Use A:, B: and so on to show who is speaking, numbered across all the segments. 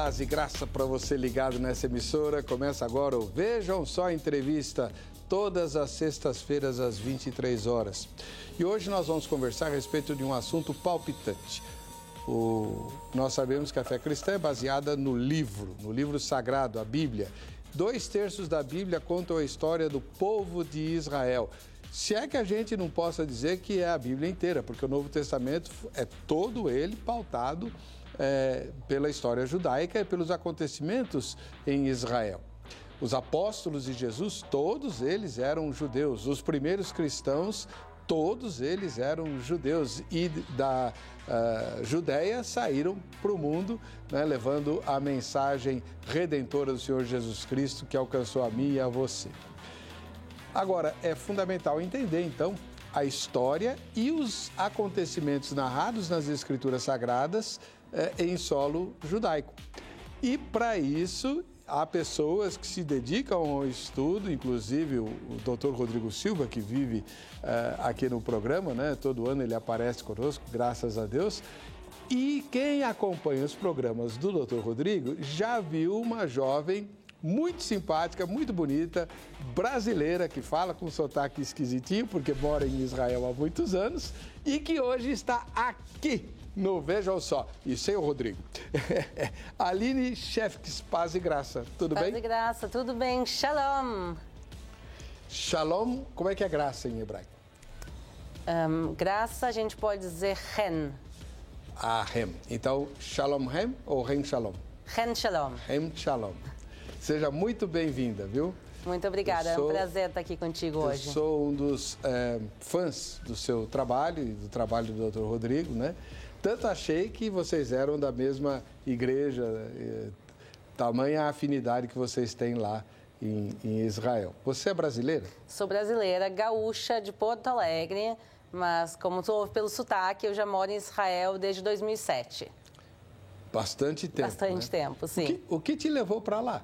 A: Paz e graça para você ligado nessa emissora. Começa agora o Vejam Só a Entrevista, todas as sextas-feiras às 23 horas. E hoje nós vamos conversar a respeito de um assunto palpitante. O... Nós sabemos que a fé cristã é baseada no livro, no livro sagrado, a Bíblia. Dois terços da Bíblia contam a história do povo de Israel. Se é que a gente não possa dizer que é a Bíblia inteira, porque o Novo Testamento é todo ele pautado é, pela história judaica e pelos acontecimentos em Israel. Os apóstolos de Jesus, todos eles eram judeus. Os primeiros cristãos, todos eles eram judeus. E da uh, Judéia saíram para o mundo, né, levando a mensagem redentora do Senhor Jesus Cristo, que alcançou a mim e a você. Agora, é fundamental entender, então, a história e os acontecimentos narrados nas Escrituras Sagradas é, em solo judaico. E para isso, há pessoas que se dedicam ao estudo, inclusive o, o Dr. Rodrigo Silva, que vive é, aqui no programa, né? todo ano ele aparece conosco, graças a Deus. E quem acompanha os programas do Dr. Rodrigo já viu uma jovem muito simpática, muito bonita, brasileira, que fala com sotaque esquisitinho, porque mora em Israel há muitos anos, e que hoje está aqui no Vejam Só. E sem o Rodrigo. Aline Chefkes, paz e graça. Tudo
B: paz
A: bem?
B: Paz e graça, tudo bem. Shalom.
A: Shalom, como é que é graça em hebraico?
B: Um, graça a gente pode dizer ren.
A: Ah, rem. Então, shalom rem ou rem shalom?
B: Ren shalom.
A: Rem shalom. Seja muito bem-vinda, viu?
B: Muito obrigada, sou, é um prazer estar aqui contigo hoje.
A: Eu sou um dos é, fãs do seu trabalho e do trabalho do Dr. Rodrigo, né? Tanto achei que vocês eram da mesma igreja, é, tamanha afinidade que vocês têm lá em, em Israel. Você é brasileira?
B: Sou brasileira, gaúcha de Porto Alegre, mas como tu ouve pelo sotaque, eu já moro em Israel desde 2007.
A: Bastante tempo.
B: Bastante
A: né?
B: tempo, sim.
A: O que, o que te levou para lá?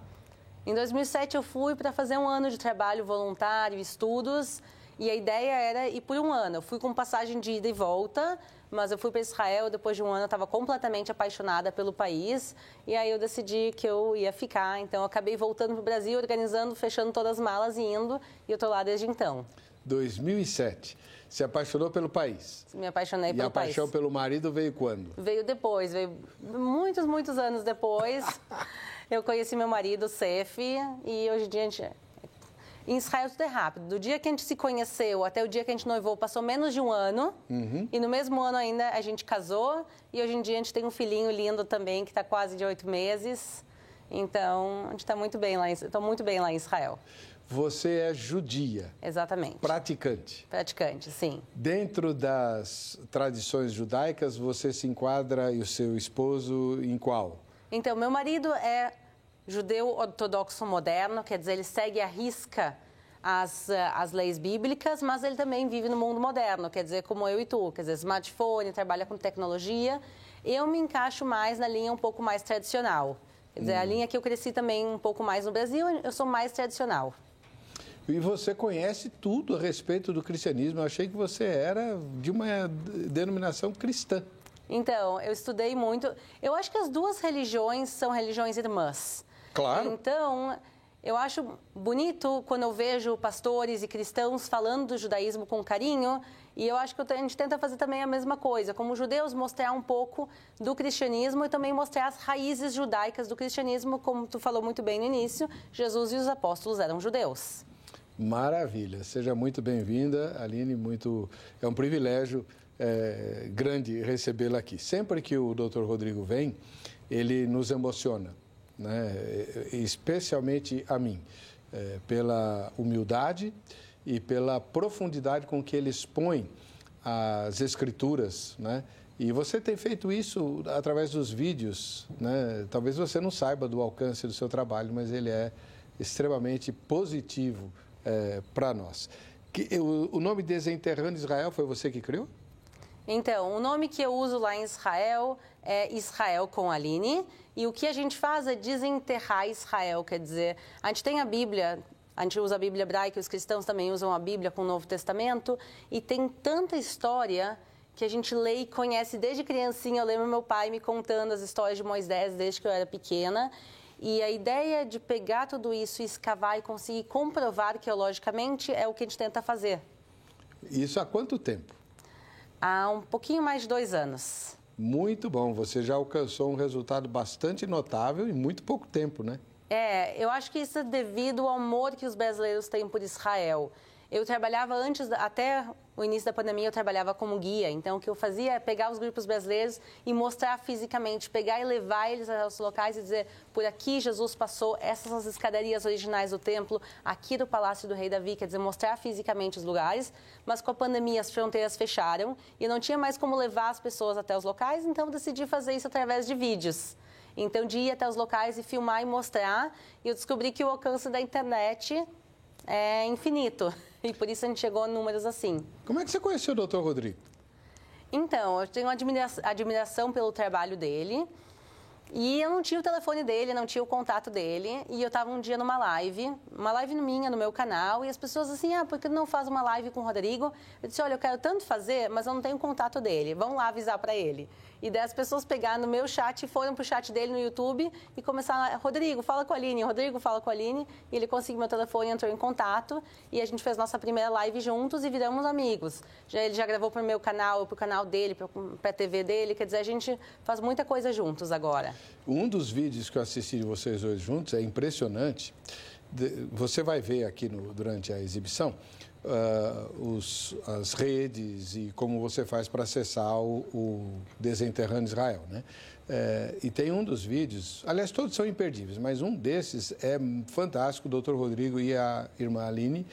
B: Em 2007 eu fui para fazer um ano de trabalho voluntário, estudos, e a ideia era ir por um ano. Eu fui com passagem de ida e volta, mas eu fui para Israel depois de um ano, eu estava completamente apaixonada pelo país, e aí eu decidi que eu ia ficar. Então eu acabei voltando para o Brasil, organizando, fechando todas as malas e indo, e eu estou lá desde então.
A: 2007. Se apaixonou pelo país?
B: Me apaixonei
A: e
B: pelo país.
A: E a paixão pelo marido veio quando?
B: Veio depois, veio muitos, muitos anos depois. eu conheci meu marido, Sef, e hoje em dia a gente... Em Israel tudo é rápido. Do dia que a gente se conheceu até o dia que a gente noivou, passou menos de um ano.
A: Uhum.
B: E no mesmo ano ainda a gente casou. E hoje em dia a gente tem um filhinho lindo também, que está quase de oito meses. Então, a gente está muito bem lá, estou muito bem lá em Israel.
A: Você é judia.
B: Exatamente.
A: Praticante.
B: Praticante, sim.
A: Dentro das tradições judaicas, você se enquadra e o seu esposo em qual?
B: Então, meu marido é judeu ortodoxo moderno, quer dizer, ele segue à risca as, as leis bíblicas, mas ele também vive no mundo moderno, quer dizer, como eu e tu, quer dizer, smartphone, trabalha com tecnologia. Eu me encaixo mais na linha um pouco mais tradicional. Quer dizer, hum. a linha que eu cresci também um pouco mais no Brasil, eu sou mais tradicional.
A: E você conhece tudo a respeito do cristianismo. Eu achei que você era de uma denominação cristã.
B: Então, eu estudei muito. Eu acho que as duas religiões são religiões irmãs.
A: Claro.
B: Então, eu acho bonito quando eu vejo pastores e cristãos falando do judaísmo com carinho, e eu acho que a gente tenta fazer também a mesma coisa, como judeus, mostrar um pouco do cristianismo e também mostrar as raízes judaicas do cristianismo, como tu falou muito bem no início, Jesus e os apóstolos eram judeus.
A: Maravilha, seja muito bem-vinda, Aline, muito é um privilégio é, grande recebê-la aqui. Sempre que o Dr. Rodrigo vem, ele nos emociona né? especialmente a mim, é, pela humildade e pela profundidade com que ele expõe as escrituras, né? E você tem feito isso através dos vídeos, né? Talvez você não saiba do alcance do seu trabalho, mas ele é extremamente positivo é, para nós. Que, o, o nome Desenterrando Israel foi você que criou?
B: Então, o nome que eu uso lá em Israel é Israel com Aline. E o que a gente faz é desenterrar Israel, quer dizer, a gente tem a Bíblia, a gente usa a Bíblia hebraica, os cristãos também usam a Bíblia com o Novo Testamento, e tem tanta história que a gente lê e conhece desde criancinha. Eu lembro meu pai me contando as histórias de Moisés desde que eu era pequena. E a ideia de pegar tudo isso, escavar e conseguir comprovar arqueologicamente é o que a gente tenta fazer.
A: Isso há quanto tempo?
B: Há um pouquinho mais de dois anos.
A: Muito bom. Você já alcançou um resultado bastante notável em muito pouco tempo, né?
B: É, eu acho que isso é devido ao amor que os brasileiros têm por Israel. Eu trabalhava antes, até o início da pandemia, eu trabalhava como guia. Então, o que eu fazia é pegar os grupos brasileiros e mostrar fisicamente, pegar e levar eles aos locais e dizer: por aqui Jesus passou, essas são as escadarias originais do templo, aqui do Palácio do Rei Davi, quer dizer, mostrar fisicamente os lugares. Mas com a pandemia, as fronteiras fecharam e não tinha mais como levar as pessoas até os locais, então decidi fazer isso através de vídeos. Então, de ir até os locais e filmar e mostrar, e eu descobri que o alcance da internet é infinito. E por isso a gente chegou a números assim.
A: Como é que você conheceu o Dr. Rodrigo?
B: Então, eu tenho admiração pelo trabalho dele. E eu não tinha o telefone dele, não tinha o contato dele. E eu estava um dia numa live, uma live minha no meu canal, e as pessoas assim, ah, por que não faz uma live com o Rodrigo? Eu disse, olha, eu quero tanto fazer, mas eu não tenho o contato dele. Vamos lá avisar para ele. E daí as pessoas pegaram no meu chat e foram pro chat dele no YouTube e começaram, Rodrigo, fala com a Aline, Rodrigo, fala com a Aline. E ele conseguiu meu telefone, entrou em contato e a gente fez nossa primeira live juntos e viramos amigos. Já, ele já gravou pro meu canal, pro canal dele, pra, TV dele, quer dizer, a gente faz muita coisa juntos agora.
A: Um dos vídeos que eu assisti de vocês dois juntos é impressionante. Você vai ver aqui no, durante a exibição uh, os, as redes e como você faz para acessar o, o Desenterrando Israel. Né? É, e tem um dos vídeos, aliás, todos são imperdíveis, mas um desses é fantástico. O doutor Rodrigo e a irmã Aline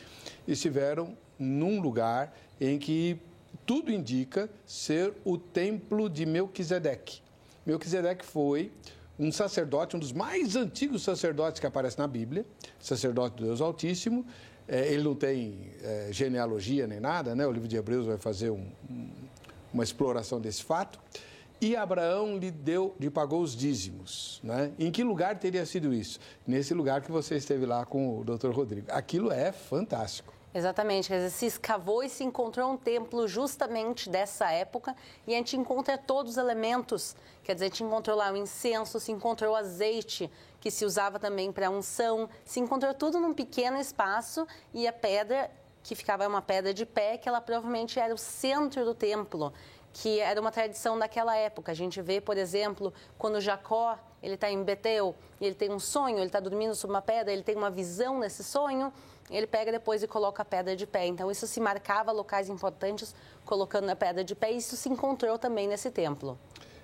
A: estiveram num lugar em que tudo indica ser o templo de Melquisedeque. Melquisedeque foi um sacerdote, um dos mais antigos sacerdotes que aparece na Bíblia, sacerdote do Deus Altíssimo, é, ele não tem é, genealogia nem nada, né? O livro de Hebreus vai fazer um, um, uma exploração desse fato. E Abraão lhe deu, lhe pagou os dízimos, né? Em que lugar teria sido isso? Nesse lugar que você esteve lá com o Dr. Rodrigo. Aquilo é fantástico.
B: Exatamente, quer dizer, se escavou e se encontrou um templo justamente dessa época e a gente encontra todos os elementos, quer dizer, a gente encontrou lá o incenso, se encontrou o azeite que se usava também para unção, se encontrou tudo num pequeno espaço e a pedra que ficava uma pedra de pé, que ela provavelmente era o centro do templo, que era uma tradição daquela época. A gente vê, por exemplo, quando Jacó ele está em Betel ele tem um sonho, ele está dormindo sobre uma pedra, ele tem uma visão nesse sonho ele pega depois e coloca a pedra de pé. Então, isso se marcava locais importantes, colocando a pedra de pé, e isso se encontrou também nesse templo.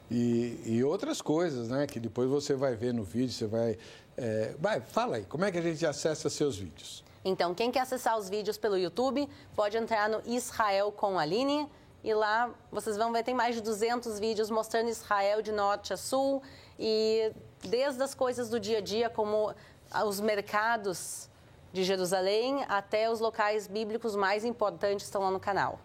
A: E, e outras coisas, né, que depois você vai ver no vídeo, você vai... É... Vai, fala aí, como é que a gente acessa seus vídeos?
B: Então, quem quer acessar os vídeos pelo YouTube, pode entrar no Israel com Aline, e lá vocês vão ver, tem mais de 200 vídeos mostrando Israel de norte a sul, e desde as coisas do dia a dia, como os mercados de Jerusalém até os locais bíblicos mais importantes estão lá no canal.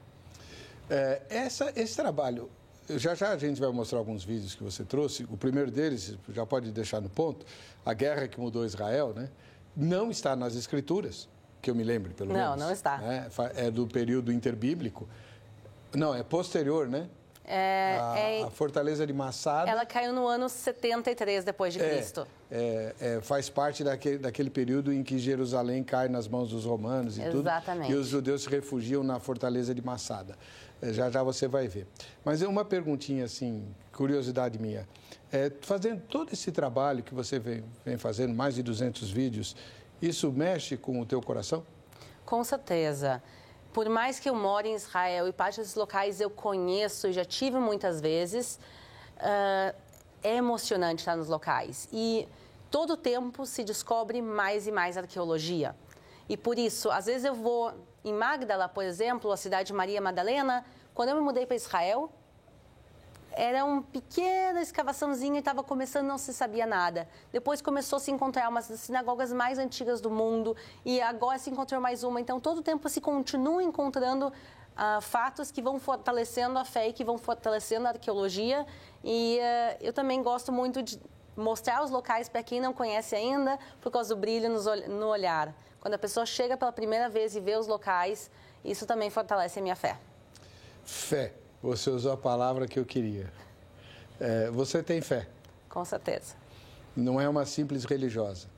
A: É, essa, esse trabalho, já já a gente vai mostrar alguns vídeos que você trouxe. O primeiro deles, já pode deixar no ponto, a guerra que mudou Israel, né? Não está nas escrituras, que eu me lembre, pelo
B: não,
A: menos.
B: Não, não está.
A: Né? É do período interbíblico. Não, é posterior, né?
B: É,
A: a, é, a, fortaleza de Massada.
B: Ela caiu no ano 73 depois de
A: é,
B: Cristo.
A: É, é, faz parte daquele, daquele período em que Jerusalém cai nas mãos dos romanos e
B: Exatamente.
A: tudo. E os judeus se refugiam na fortaleza de Massada. É, já já você vai ver. Mas é uma perguntinha assim, curiosidade minha. fazendo todo esse trabalho que você vem, vem fazendo, mais de 200 vídeos, isso mexe com o teu coração?
B: Com certeza por mais que eu more em Israel e parte desses locais eu conheço e já tive muitas vezes, uh, é emocionante estar nos locais. E todo tempo se descobre mais e mais arqueologia. E por isso, às vezes eu vou em Magdala, por exemplo, a cidade de Maria Madalena, quando eu me mudei para Israel, era uma pequena escavaçãozinha e estava começando, não se sabia nada. Depois começou a se encontrar umas das sinagogas mais antigas do mundo e agora se encontrou mais uma. Então, todo o tempo se continua encontrando uh, fatos que vão fortalecendo a fé e que vão fortalecendo a arqueologia. E uh, eu também gosto muito de mostrar os locais para quem não conhece ainda, por causa do brilho no olhar. Quando a pessoa chega pela primeira vez e vê os locais, isso também fortalece a minha fé.
A: Fé Você usou a palavra que eu queria. É, você tem fé?
C: Com certeza.
A: Não é uma simples religiosa?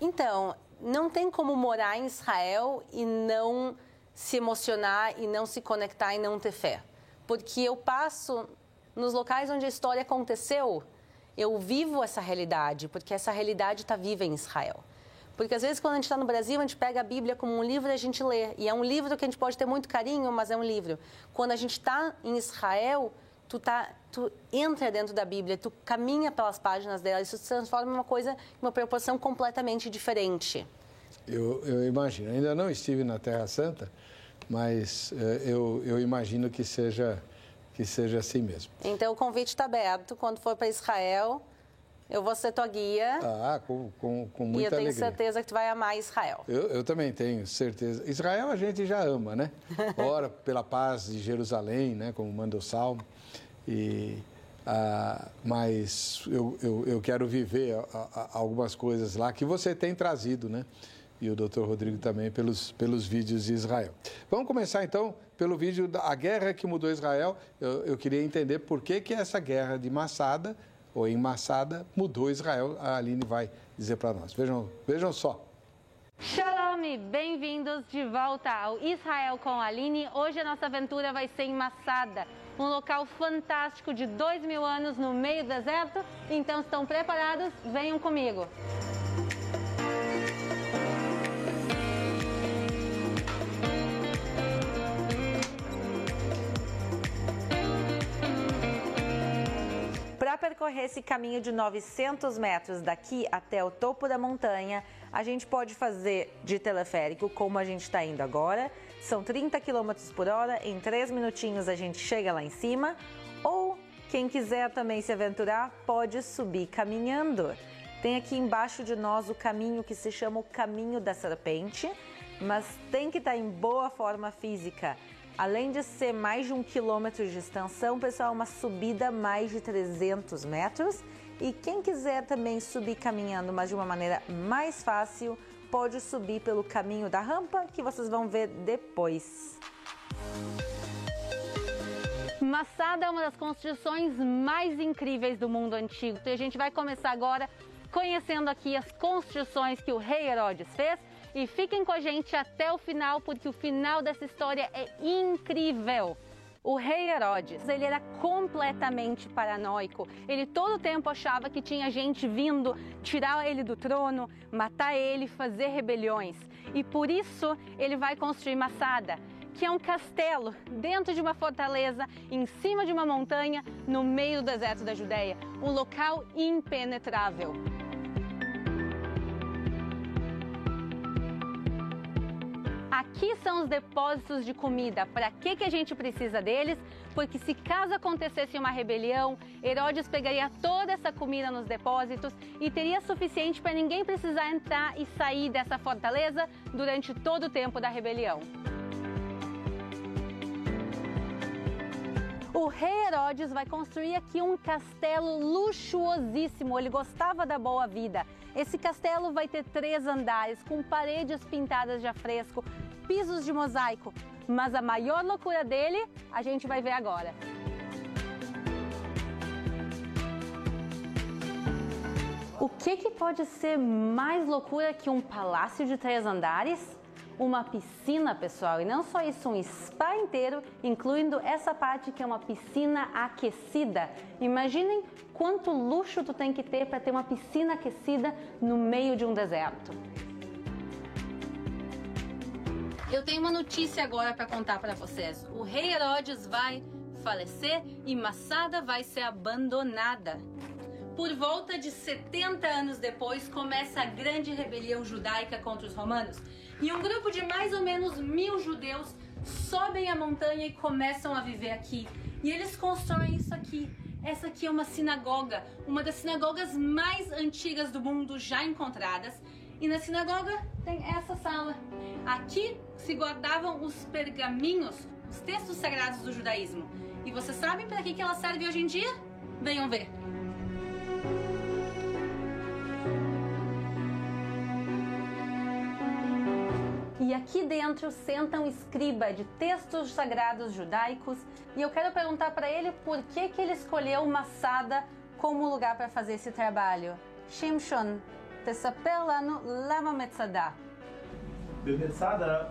C: Então, não tem como morar em Israel e não se emocionar e não se conectar e não ter fé. Porque eu passo nos locais onde a história aconteceu, eu vivo essa realidade, porque essa realidade está viva em Israel. Porque às vezes quando a gente está no Brasil, a gente pega a Bíblia como um livro e a gente lê. E é um livro que a gente pode ter muito carinho, mas é um livro. Quando a gente está em Israel, tu, tá, tu entra dentro da Bíblia, tu caminha pelas páginas dela, isso se transforma em uma coisa, em uma proporção completamente diferente.
A: Eu, eu imagino. Ainda não estive na Terra Santa, mas eh, eu, eu imagino que seja, que seja assim mesmo.
C: Então o convite está aberto. Quando for para Israel, eu vou ser tua guia.
A: Ah, com, com, com muita alegria. E eu
C: tenho
A: alegria.
C: certeza que tu vai amar Israel.
A: Eu, eu, também tenho certeza. Israel a gente já ama, né? Ora pela paz de Jerusalém, né? Como manda o Salmo. E, ah, mas eu, eu, eu, quero viver a, a, algumas coisas lá que você tem trazido, né? E o doutor Rodrigo também pelos, pelos vídeos de Israel. Vamos começar então pelo vídeo da guerra que mudou Israel. Eu, eu queria entender por que, que essa guerra de Massada ou em Massada mudou Israel. A Aline vai dizer para nós. Vejam, vejam só.
B: Shalom, bem-vindos de volta ao Israel com a Aline. Hoje a nossa aventura vai ser em Massada, um local fantástico de dois mil anos no meio do deserto. Então, estão preparados? Venham comigo.
D: Para percorrer esse caminho de 900 metros daqui até o topo da montanha, a gente pode fazer de teleférico, como a gente está indo agora. São 30 km por hora, em 3 minutinhos a gente chega lá em cima. Ou quem quiser também se aventurar, pode subir caminhando. Tem aqui embaixo de nós o caminho que se chama o Caminho da Serpente, mas tem que estar tá em boa forma física. Além de ser mais de um quilômetro de extensão, pessoal, é uma subida mais de 300 metros. E quem quiser também subir caminhando, mas de uma maneira mais fácil, pode subir pelo caminho da rampa, que vocês vão ver depois.
B: Massada é uma das construções mais incríveis do mundo antigo. Então a gente vai começar agora conhecendo aqui as construções que o rei Herodes fez e fiquem com a gente até o final, porque o final dessa história é incrível. O rei Herodes, ele era completamente paranoico. Ele todo o tempo achava que tinha gente vindo tirar ele do trono, matar ele, fazer rebeliões. E por isso ele vai construir Massada, que é um castelo dentro de uma fortaleza, em cima de uma montanha, no meio do deserto da Judéia, um local impenetrável. Aqui são os depósitos de comida. Para que, que a gente precisa deles? Porque se caso acontecesse uma rebelião, Herodes pegaria toda essa comida nos depósitos e teria suficiente para ninguém precisar entrar e sair dessa fortaleza durante todo o tempo da rebelião. O rei Herodes vai construir aqui um castelo luxuosíssimo. Ele gostava da boa vida. Esse castelo vai ter três andares com paredes pintadas de afresco, pisos de mosaico. Mas a maior loucura dele a gente vai ver agora. O que, que pode ser mais loucura que um palácio de três andares? Uma piscina, pessoal, e não só isso, um spa inteiro, incluindo essa parte que é uma piscina aquecida. Imaginem quanto luxo tu tem que ter para ter uma piscina aquecida no meio de um deserto. Eu tenho uma notícia agora para contar para vocês. O rei Herodes vai falecer e Massada vai ser abandonada. Por volta de 70 anos depois, começa a grande rebelião judaica contra os romanos. E um grupo de mais ou menos mil judeus sobem a montanha e começam a viver aqui. E eles constroem isso aqui. Essa aqui é uma sinagoga, uma das sinagogas mais antigas do mundo já encontradas. E na sinagoga tem essa sala. Aqui se guardavam os pergaminhos, os textos sagrados do judaísmo. E vocês sabem para que ela serve hoje em dia? Venham ver. aqui dentro senta um escriba de textos sagrados judaicos e eu quero perguntar para ele por que, que ele escolheu Massada como lugar para fazer esse trabalho. Shimshon, תספר לנו למה מצדה.
E: במצדה,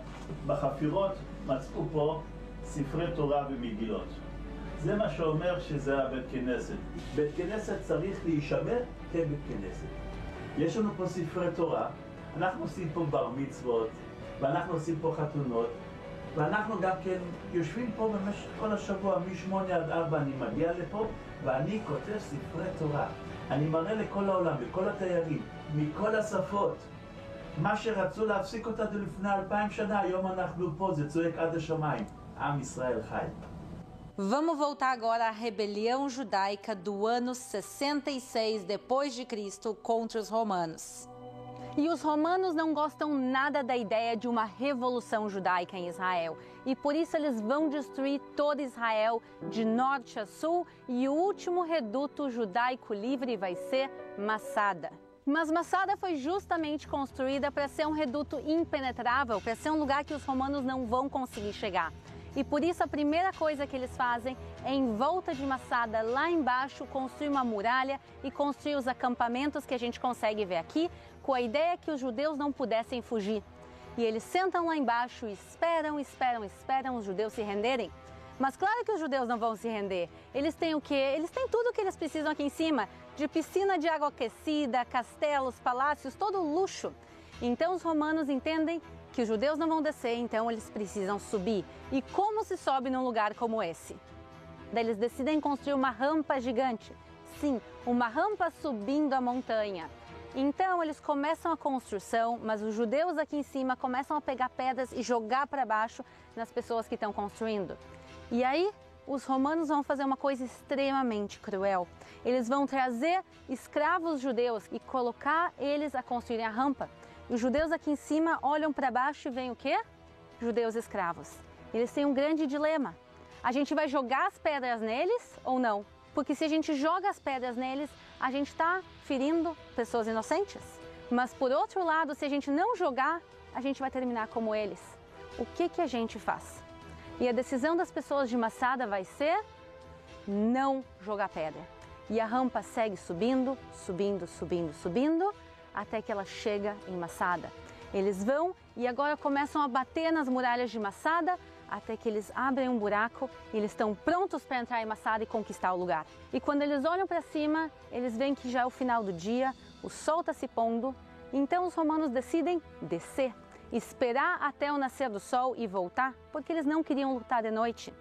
E: בחפירות, מצאו פה ספרי תורה ומגילות. זה מה שאומר שזה הבית כנסת. בית כנסת צריך להישמר כבית כנסת. יש לנו פה ספרי תורה, אנחנו עושים פה בר מצוות, ואנחנו עושים פה חתונות, ואנחנו גם כן יושבים פה במשך כל השבוע, מ-8 עד 4 אני מגיע לפה, ואני כותב ספרי תורה. אני מראה לכל העולם, לכל התיירים, מכל השפות. מה שרצו להפסיק אותנו לפני אלפיים שנה, היום אנחנו פה, זה צועק עד השמיים. עם ישראל חי.
B: Vamos voltar agora à rebelião judaica do ano 66 depois de Cristo contra os romanos. E os romanos não gostam nada da ideia de uma revolução judaica em Israel. E por isso eles vão destruir todo Israel de norte a sul. E o último reduto judaico livre vai ser Massada. Mas Massada foi justamente construída para ser um reduto impenetrável, para ser um lugar que os romanos não vão conseguir chegar. E por isso a primeira coisa que eles fazem é em volta de Massada, lá embaixo, construir uma muralha e construir os acampamentos que a gente consegue ver aqui, com a ideia que os judeus não pudessem fugir. E eles sentam lá embaixo e esperam, esperam, esperam os judeus se renderem. Mas claro que os judeus não vão se render. Eles têm o quê? Eles têm tudo o que eles precisam aqui em cima, de piscina de água aquecida, castelos, palácios, todo luxo. Então os romanos entendem que os judeus não vão descer, então eles precisam subir. E como se sobe num lugar como esse? Daí eles decidem construir uma rampa gigante. Sim, uma rampa subindo a montanha. Então eles começam a construção, mas os judeus aqui em cima começam a pegar pedras e jogar para baixo nas pessoas que estão construindo. E aí os romanos vão fazer uma coisa extremamente cruel. Eles vão trazer escravos judeus e colocar eles a construírem a rampa. Os judeus aqui em cima olham para baixo e veem o quê? Judeus escravos. Eles têm um grande dilema. A gente vai jogar as pedras neles ou não? Porque se a gente joga as pedras neles, a gente está ferindo pessoas inocentes. Mas por outro lado, se a gente não jogar, a gente vai terminar como eles. O que, que a gente faz? E a decisão das pessoas de Massada vai ser não jogar pedra. E a rampa segue subindo, subindo, subindo, subindo, até que ela chega em Massada. Eles vão e agora começam a bater nas muralhas de Massada até que eles abrem um buraco e eles estão prontos para entrar em Massada e conquistar o lugar. E quando eles olham para cima, eles veem que já é o final do dia, o sol está se pondo, então os romanos decidem descer, esperar até o nascer do sol e voltar, porque eles não queriam lutar de noite.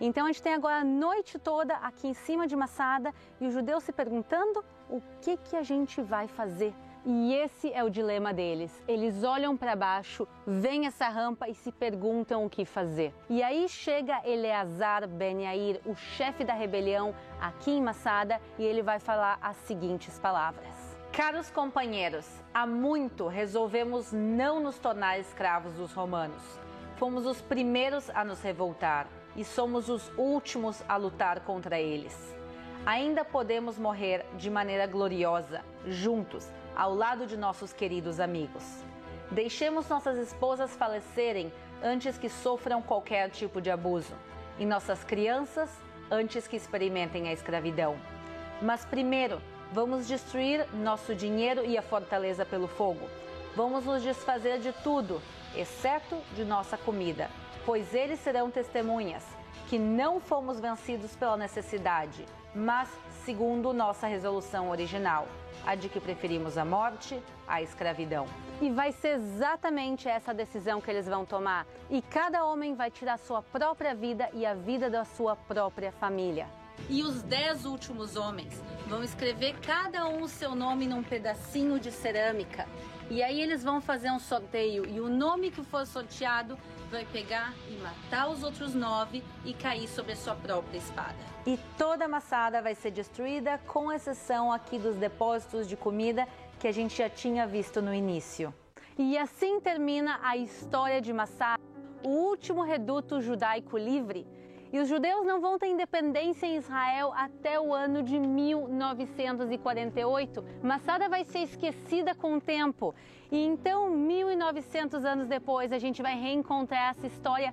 B: Então a gente tem agora a noite toda aqui em cima de Massada e os judeus se perguntando o que, que a gente vai fazer. E esse é o dilema deles. Eles olham para baixo, veem essa rampa e se perguntam o que fazer. E aí chega Eleazar Ben Yair, o chefe da rebelião aqui em Massada, e ele vai falar as seguintes palavras. Caros companheiros, há muito resolvemos não nos tornar escravos dos romanos. Fomos os primeiros a nos revoltar e somos os últimos a lutar contra eles. Ainda podemos morrer de maneira gloriosa, juntos, ao lado de nossos queridos amigos. Deixemos nossas esposas falecerem antes que sofram qualquer tipo de abuso, e nossas crianças antes que experimentem a escravidão. Mas primeiro, vamos destruir nosso dinheiro e a fortaleza pelo fogo. Vamos nos desfazer de tudo, exceto de nossa comida, pois eles serão testemunhas que não fomos vencidos pela necessidade, mas segundo nossa resolução original, a de que preferimos a morte à escravidão. E vai ser exatamente essa decisão que eles vão tomar. E cada homem vai tirar sua própria vida e a vida da sua própria família.
F: E os dez últimos homens vão escrever cada um o seu nome num pedacinho de cerâmica. E aí eles vão fazer um sorteio e o nome que for sorteado vai pegar e matar os outros nove e cair sobre a sua própria espada.
G: E toda a Massada vai ser destruída, com exceção aqui dos depósitos de comida que a gente já tinha visto no início.
B: E assim termina a história de Massada, o último reduto judaico livre.
F: E os judeus não vão ter independência em Israel até o ano de 1948. Massada vai ser esquecida com o tempo. E então, 1900 anos depois, a gente vai reencontrar essa história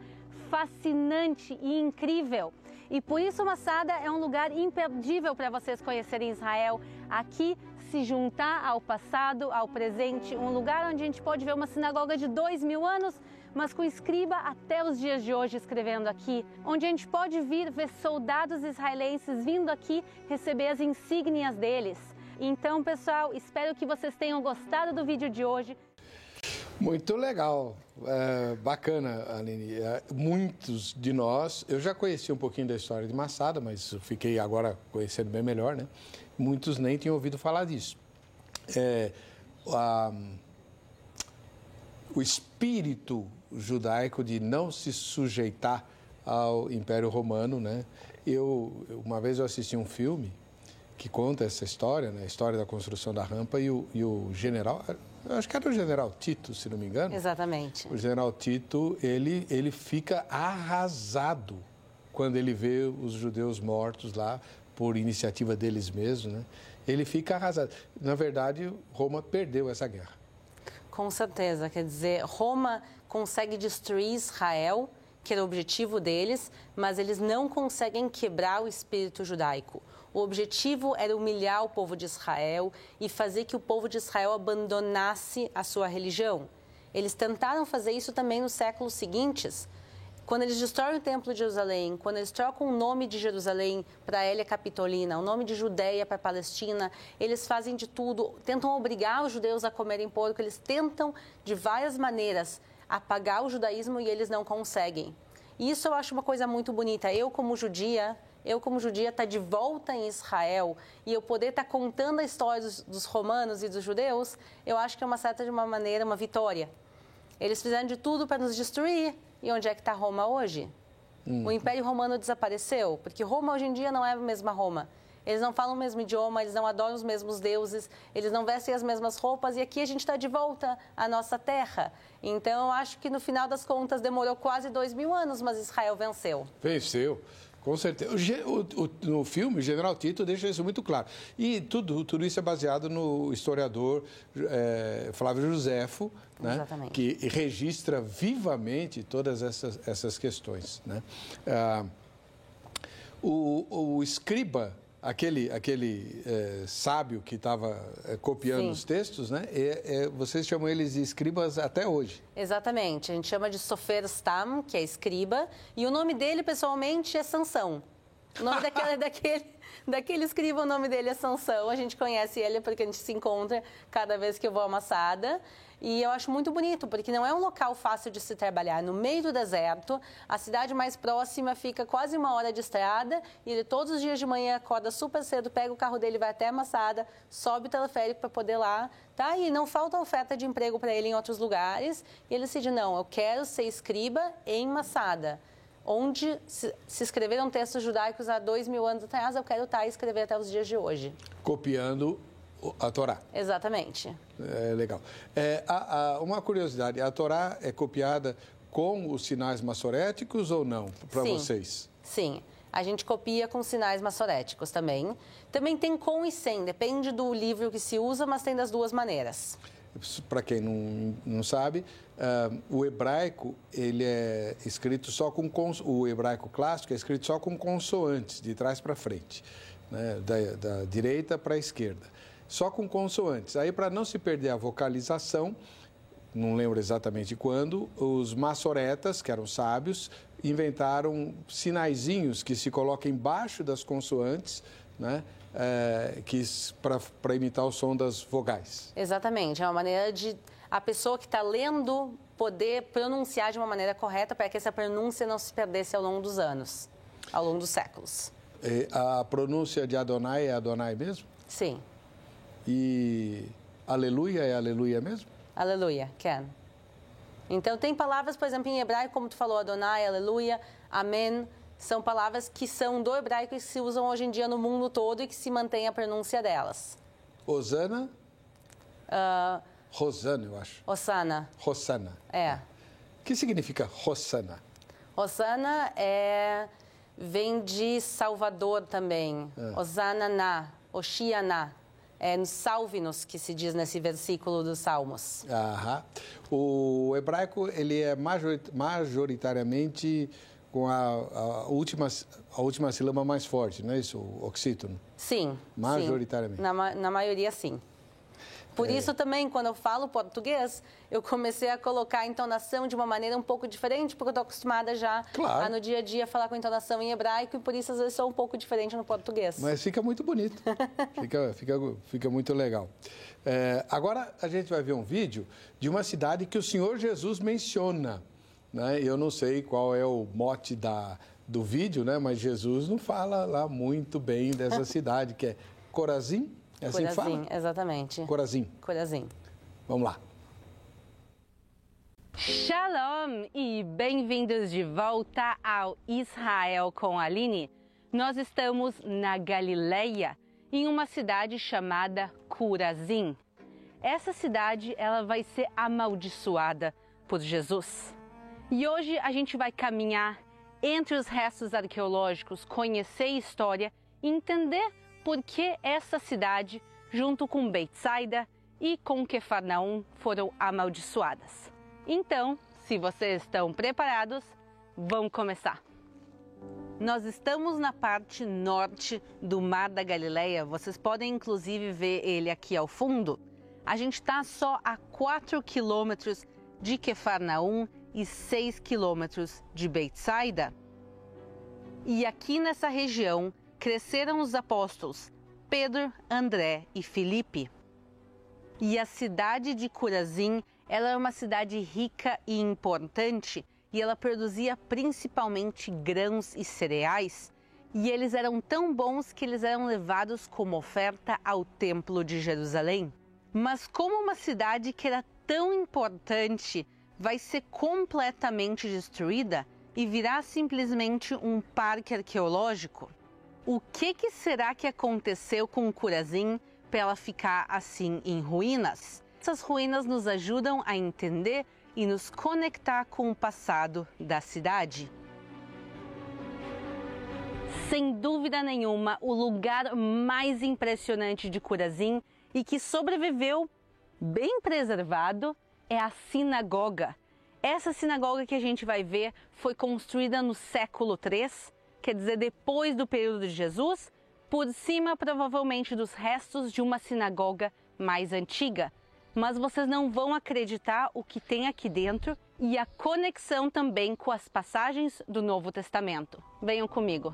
F: fascinante e incrível. E por isso Massada é um lugar imperdível para vocês conhecerem Israel. Aqui se juntar ao passado, ao presente, um lugar onde a gente pode ver uma sinagoga de dois mil anos, mas com escriba até os dias de hoje escrevendo aqui, onde a gente pode vir ver soldados israelenses vindo aqui receber as insígnias deles. Então, pessoal, espero que vocês tenham gostado do vídeo de hoje.
A: Muito legal, é, bacana, Aline. É, muitos de nós, eu já conhecia um pouquinho da história de Massada, mas fiquei agora conhecendo bem melhor, né? Muitos nem tinham ouvido falar disso. É, a, o espírito judaico de não se sujeitar ao Império Romano, né? Eu uma vez eu assisti um filme que conta essa história, né? A história da construção da rampa e o, e o general eu acho que era o general Tito, se não me engano.
B: Exatamente.
A: O general Tito, ele, ele fica arrasado quando ele vê os judeus mortos lá por iniciativa deles mesmos, né? Ele fica arrasado. Na verdade, Roma perdeu essa guerra.
B: Com certeza, quer dizer, Roma consegue destruir Israel, que era o objetivo deles, mas eles não conseguem quebrar o espírito judaico. O objetivo era humilhar o povo de Israel e fazer que o povo de Israel abandonasse a sua religião. Eles tentaram fazer isso também nos séculos seguintes. Quando eles destroem o Templo de Jerusalém, quando eles trocam o nome de Jerusalém para Hélia Capitolina, o nome de Judéia para Palestina, eles fazem de tudo, tentam obrigar os judeus a comerem porco, eles tentam de várias maneiras apagar o judaísmo e eles não conseguem. Isso eu acho uma coisa muito bonita. Eu, como judia, eu como judia estar tá de volta em Israel e eu poder estar tá contando a história dos, dos, romanos e dos judeus, eu acho que é uma certa de uma maneira uma vitória. Eles fizeram de tudo para nos destruir. E onde é que está Roma hoje? Hum. O Império Romano desapareceu, porque Roma hoje em dia não é a mesma Roma. Eles não falam o mesmo idioma, eles não adoram os mesmos deuses, eles não vestem as mesmas roupas e aqui a gente está de volta à nossa terra. Então, eu acho que no final das contas demorou quase dois mil anos, mas Israel venceu.
A: Venceu. Com certeza. O, o, no filme, o General Tito deixa isso muito claro. E tudo, tudo isso é baseado no historiador é, Flávio Josefo, né, que registra vivamente todas essas, essas questões. Né? Ah, o, o escriba aquele, aquele é, sábio que estava é, copiando Sim. os textos, né? É, vocês chamam eles de escribas até hoje.
B: Exatamente. A gente chama de Sofer Stam, que é escriba, e o nome dele, pessoalmente, é Sansão. O nome daquele, daquele, daquele escriba, o nome dele é Sansão. A gente conhece ele porque a gente se encontra cada vez que eu vou à Massada. E eu acho muito bonito, porque não é um local fácil de se trabalhar. No meio do deserto, a cidade mais próxima fica quase uma hora de estrada, e ele todos os dias de manhã acorda super cedo, pega o carro dele, vai até a Massada, sobe o teleférico para poder lá, tá? E não falta oferta de emprego para ele em outros lugares. E ele decide, não, eu quero ser escriba em Massada onde se, escreveram textos judaicos há dois mil anos atrás, eu quero estar tá e escrever até os dias de hoje.
A: Copiando a Torá.
B: Exatamente.
A: É legal. É, a, a, uma curiosidade, a Torá é copiada com os sinais massoréticos ou não, para vocês?
B: Sim, a gente copia com sinais massoréticos também. Também tem com e sem, depende do livro que se usa, mas tem das duas maneiras.
A: Para quem não, não sabe, uh, o hebraico ele é escrito só com o hebraico clássico é escrito só com consoantes de trás para frente, né? da, da direita para a esquerda só com consoantes. Aí, para não se perder a vocalização, não lembro exatamente quando, os maçoretas, que eram sábios, inventaram sinaizinhos que se colocam embaixo das consoantes, né? É, para imitar o som das vogais.
B: Exatamente, é uma maneira de a pessoa que está lendo poder pronunciar de uma maneira correta para que essa pronúncia não se perdesse ao longo dos anos, ao longo dos séculos.
A: E a pronúncia de Adonai é Adonai mesmo?
B: Sim.
A: E aleluia é aleluia mesmo?
B: Aleluia, Ken. Então, tem palavras, por exemplo, em hebraico, como tu falou, Adonai, aleluia, amém, são palavras que são do hebraico e que se usam hoje em dia no mundo todo e que se mantém a pronúncia delas.
A: Osana? Uh, Rosana, eu acho.
B: Osana.
A: Rosana.
B: É.
A: O que significa Rosana?
B: Rosana é
H: vem de Salvador também. É. Osananá, Oxianá. É salve-nos, que se diz nesse versículo dos Salmos.
A: Aham. O hebraico, ele é majoritariamente com a, a, última, a última sílaba mais forte, não é isso? O oxítono.
H: Sim.
A: Majoritariamente.
H: Sim. Na, na maioria, sim. Por é. isso também, quando eu falo português, eu comecei a colocar a entonação de uma maneira um pouco diferente, porque eu estou acostumada já claro. a, no dia a dia falar com entonação em hebraico e por isso às vezes sou um pouco diferente no português.
A: Mas fica muito bonito, fica, fica, fica muito legal. É, agora a gente vai ver um vídeo de uma cidade que o Senhor Jesus menciona. Né? Eu não sei qual é o mote da, do vídeo, né? mas Jesus não fala lá muito bem dessa cidade, que é Corazim. É assim que fala?
H: exatamente.
A: Corazim.
H: Corazim.
A: Vamos lá.
B: Shalom e bem-vindos de volta ao Israel com a Aline. Nós estamos na Galileia, em uma cidade chamada Curazim. Essa cidade ela vai ser amaldiçoada por Jesus. E hoje a gente vai caminhar entre os restos arqueológicos, conhecer a história e entender por que essa cidade, junto com Betsaida e com Quefarnaum, foram amaldiçoadas. Então, se vocês estão preparados, vamos começar. Nós estamos na parte norte do Mar da Galileia. Vocês podem inclusive ver ele aqui ao fundo. A gente está só a 4 quilômetros de Quefarnaum e 6 quilômetros de Betsaida. E aqui nessa região cresceram os apóstolos Pedro, André e Filipe. E a cidade de Curazim, ela é uma cidade rica e importante e ela produzia principalmente grãos e cereais. E eles eram tão bons que eles eram levados como oferta ao Templo de Jerusalém. Mas como uma cidade que era tão importante vai ser completamente destruída e virá simplesmente um parque arqueológico, o que, que será que aconteceu com o Curazim para ela ficar assim em ruínas? Essas ruínas nos ajudam a entender e nos conectar com o passado da cidade. Sem dúvida nenhuma, o lugar mais impressionante de Curazim e que sobreviveu bem preservado é a sinagoga. Essa sinagoga que a gente vai ver foi construída no século III quer dizer depois do período de Jesus, por cima provavelmente dos restos de uma sinagoga mais antiga. Mas vocês não vão acreditar o que tem aqui dentro e a conexão também com as passagens do Novo Testamento. Venham comigo.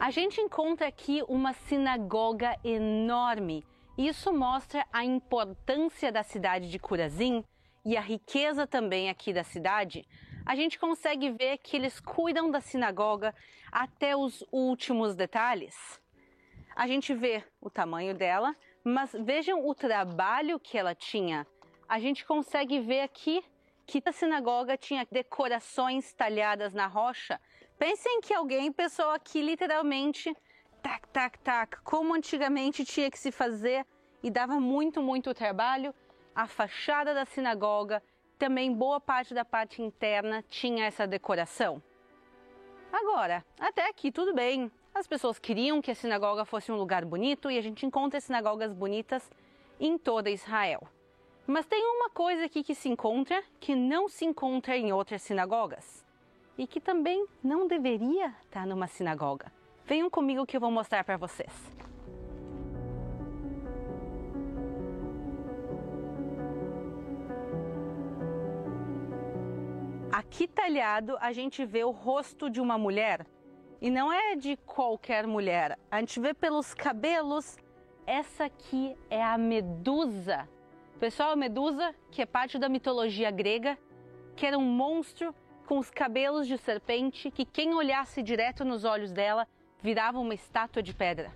B: A gente encontra aqui uma sinagoga enorme. Isso mostra a importância da cidade de Curazim e a riqueza também aqui da cidade, a gente consegue ver que eles cuidam da sinagoga até os últimos detalhes. A gente vê o tamanho dela, mas vejam o trabalho que ela tinha. A gente consegue ver aqui que a sinagoga tinha decorações talhadas na rocha. Pensem que alguém pensou aqui literalmente tac, tac, tac, como antigamente tinha que se fazer e dava muito, muito trabalho. A fachada da sinagoga também boa parte da parte interna tinha essa decoração. Agora, até aqui tudo bem. As pessoas queriam que a sinagoga fosse um lugar bonito e a gente encontra sinagogas bonitas em toda Israel. Mas tem uma coisa aqui que se encontra que não se encontra em outras sinagogas e que também não deveria estar numa sinagoga. Venham comigo que eu vou mostrar para vocês. Aqui talhado a gente vê o rosto de uma mulher e não é de qualquer mulher. A gente vê pelos cabelos. Essa aqui é a Medusa. Pessoal, a Medusa, que é parte da mitologia grega, que era um monstro com os cabelos de serpente que quem olhasse direto nos olhos dela virava uma estátua de pedra.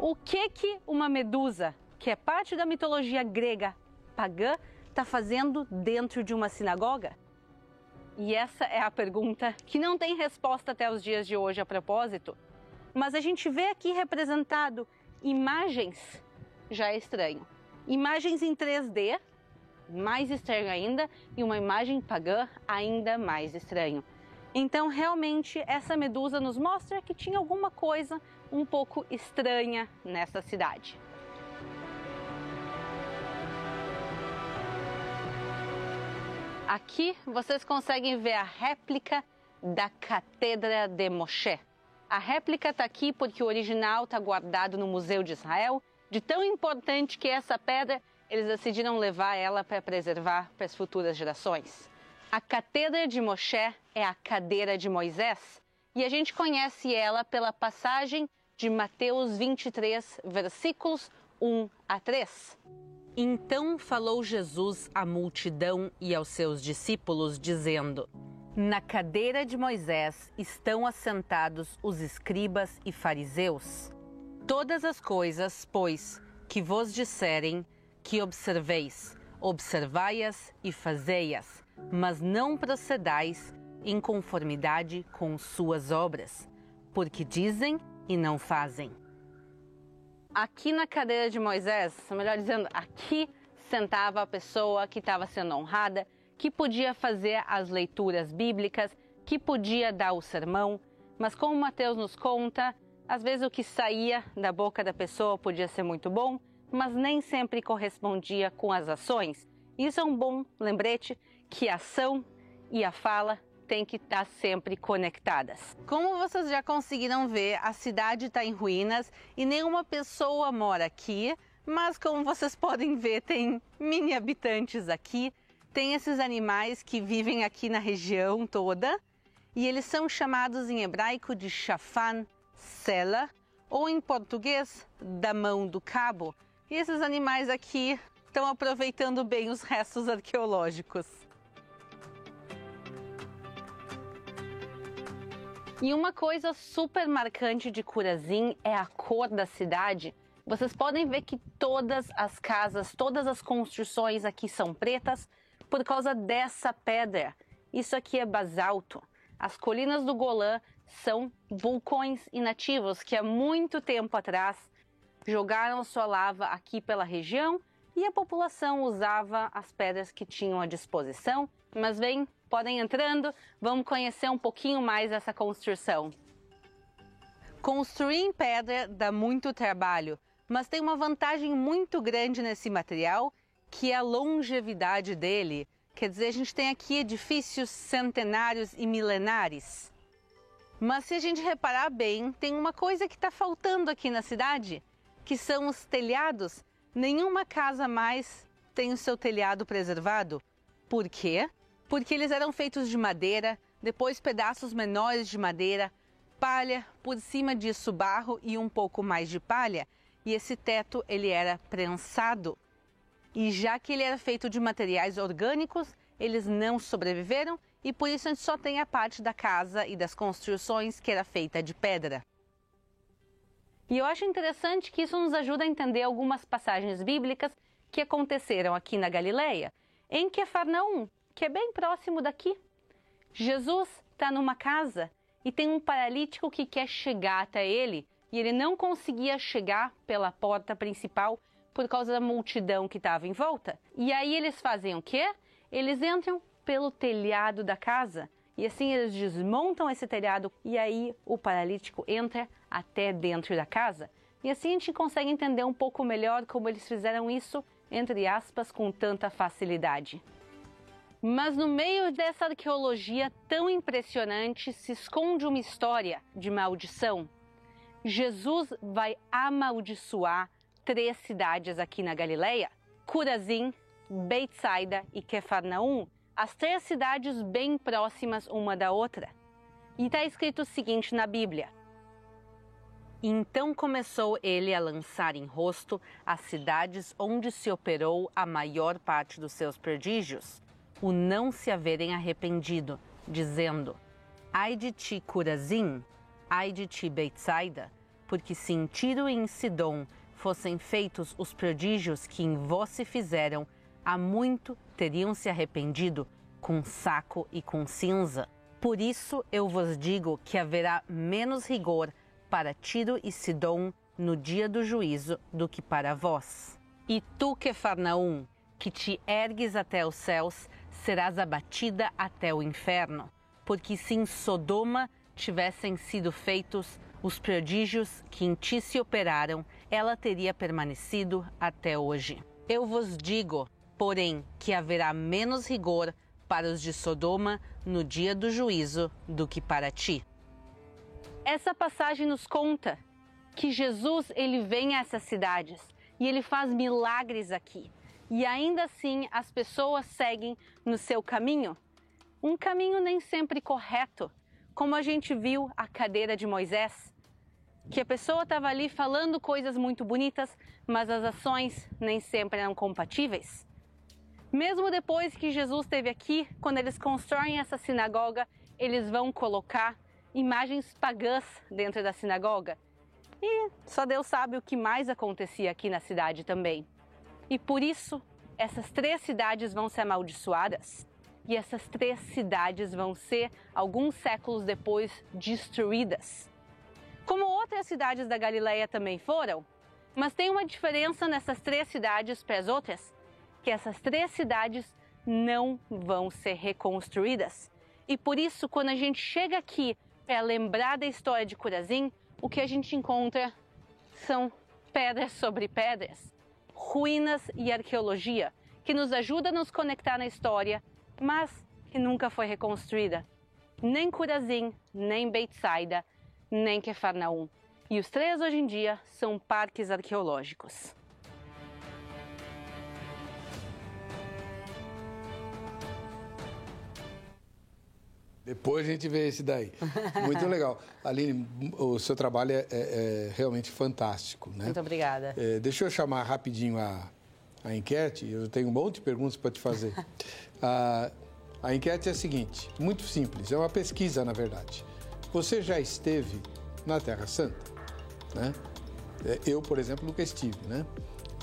B: O que que uma Medusa, que é parte da mitologia grega pagã, está fazendo dentro de uma sinagoga? E essa é a pergunta que não tem resposta até os dias de hoje a propósito. Mas a gente vê aqui representado imagens, já é estranho. Imagens em 3D, mais estranho ainda e uma imagem pagã ainda mais estranho. Então, realmente, essa medusa nos mostra que tinha alguma coisa um pouco estranha nessa cidade. Aqui vocês conseguem ver a réplica da Catedra de Moshe. A réplica está aqui porque o original está guardado no Museu de Israel. De tão importante que é essa pedra, eles decidiram levar ela para preservar para as futuras gerações. A Catedra de Moshe é a cadeira de Moisés e a gente conhece ela pela passagem de Mateus 23, versículos 1 a 3. Então falou Jesus à multidão e aos seus discípulos, dizendo: na cadeira de Moisés estão assentados os escribas e fariseus. Todas as coisas, pois, que vos disserem, que observeis, observai-as e fazei-as, mas não procedais em conformidade com suas obras, porque dizem e não fazem. Aqui na cadeira de Moisés, melhor dizendo, aqui sentava a pessoa que estava sendo honrada, que podia fazer as leituras bíblicas, que podia dar o sermão, mas como Mateus nos conta, às vezes o que saía da boca da pessoa podia ser muito bom, mas nem sempre correspondia com as ações. Isso é um bom lembrete que a ação e a fala têm que estar sempre conectadas. Como vocês já conseguiram ver, a cidade está em ruínas e nenhuma pessoa mora aqui, mas como vocês podem ver, tem mini habitantes aqui tem esses animais que vivem aqui na região toda e eles são chamados em hebraico de chafan, sela, ou em português, da mão do cabo. E esses animais aqui estão aproveitando bem os restos arqueológicos. E uma coisa super marcante de Curazim é a cor da cidade. Vocês podem ver que todas as casas, todas as construções aqui são pretas, por causa dessa pedra. Isso aqui é basalto. As colinas do Golã são vulcões inativos que há muito tempo atrás jogaram sua lava aqui pela região e a população usava as pedras que tinham à disposição. Mas vem, podem entrando, vamos conhecer um pouquinho mais essa construção. Construir em pedra dá muito trabalho, mas tem uma vantagem muito grande nesse material que é a longevidade dele. Quer dizer, a gente tem aqui edifícios centenários e milenares. Mas se a gente reparar bem, tem uma coisa que está faltando aqui na cidade, que são os telhados. Nenhuma casa mais tem o seu telhado preservado. Por quê? Porque eles eram feitos de madeira, depois pedaços menores de madeira, palha, por cima disso barro e um pouco mais de palha. E esse teto ele era prensado. E já que ele era feito de materiais orgânicos, eles não sobreviveram e por isso a gente só tem a parte da casa e das construções que era feita de pedra. E eu acho interessante que isso nos ajuda a entender algumas passagens bíblicas que aconteceram aqui na Galileia, em Quefarnaum, que é bem próximo daqui. Jesus está numa casa e tem um paralítico que quer chegar até ele e ele não conseguia chegar pela porta principal por causa da multidão que estava em volta. E aí eles fazem o quê? Eles entram pelo telhado da casa e assim eles desmontam esse telhado e aí o paralítico entra até dentro da casa. E assim a gente consegue entender um pouco melhor como eles fizeram isso, entre aspas, com tanta facilidade. Mas no meio dessa arqueologia tão impressionante se esconde uma história de maldição. Jesus vai amaldiçoar três cidades aqui na Galileia: Curazim, Beitsaida e Kefarnaum, as três cidades bem próximas uma da outra. E está escrito o seguinte na Bíblia: Então começou ele a lançar em rosto as cidades onde se operou a maior parte dos seus prodígios, o não se haverem arrependido, dizendo: Ai de ti, Curazim, ai de ti, Beitsaida, porque se em Tiro e em Sidom fossem feitos os prodígios que em vós se fizeram, há muito teriam se arrependido com saco e com cinza. Por isso eu vos digo que haverá menos rigor para Tiro e Sidom no dia do juízo do que para vós. E tu, Farnaum,
I: que te ergues até os céus, serás abatida até o inferno. Porque se em Sodoma tivessem sido feitos os prodígios que em ti se operaram, ela teria permanecido até hoje. Eu vos digo, porém, que haverá menos rigor para os de Sodoma no dia do juízo do que para ti. Essa passagem nos conta que Jesus ele vem a essas cidades e ele faz milagres aqui. E ainda assim as pessoas seguem no seu caminho, um caminho nem sempre correto, como a gente viu a cadeira de Moisés, que a pessoa estava ali falando coisas muito bonitas, mas as ações nem sempre eram compatíveis. Mesmo depois que Jesus esteve aqui, quando eles constroem essa sinagoga, eles vão colocar imagens pagãs dentro da sinagoga. E só Deus sabe o que mais acontecia aqui na cidade também. E por isso, essas três cidades vão ser amaldiçoadas. E essas três cidades vão ser, alguns séculos depois, destruídas. Como outras cidades da Galileia também foram, mas tem uma diferença nessas três cidades para as outras, que essas três cidades não vão ser reconstruídas. E por isso, quando a gente chega aqui para lembrar da história de Curazim, o que a gente encontra são pedras sobre pedras, ruínas e arqueologia, que nos ajuda a nos conectar na história, mas que nunca foi reconstruída. Nem Curazim, nem Beitsaida, nem Kefarnaum. E os três hoje em dia são parques arqueológicos.
A: Depois a gente vê esse daí. Muito legal. Aline, o seu trabalho é, é, é realmente fantástico. Né?
B: Muito obrigada.
A: É, deixa eu chamar rapidinho a, a enquete. Eu tenho um monte de perguntas para te fazer. a, a enquete é a seguinte: muito simples, é uma pesquisa, na verdade. Você já esteve na Terra Santa? Né? É, eu, por exemplo, nunca estive. Né?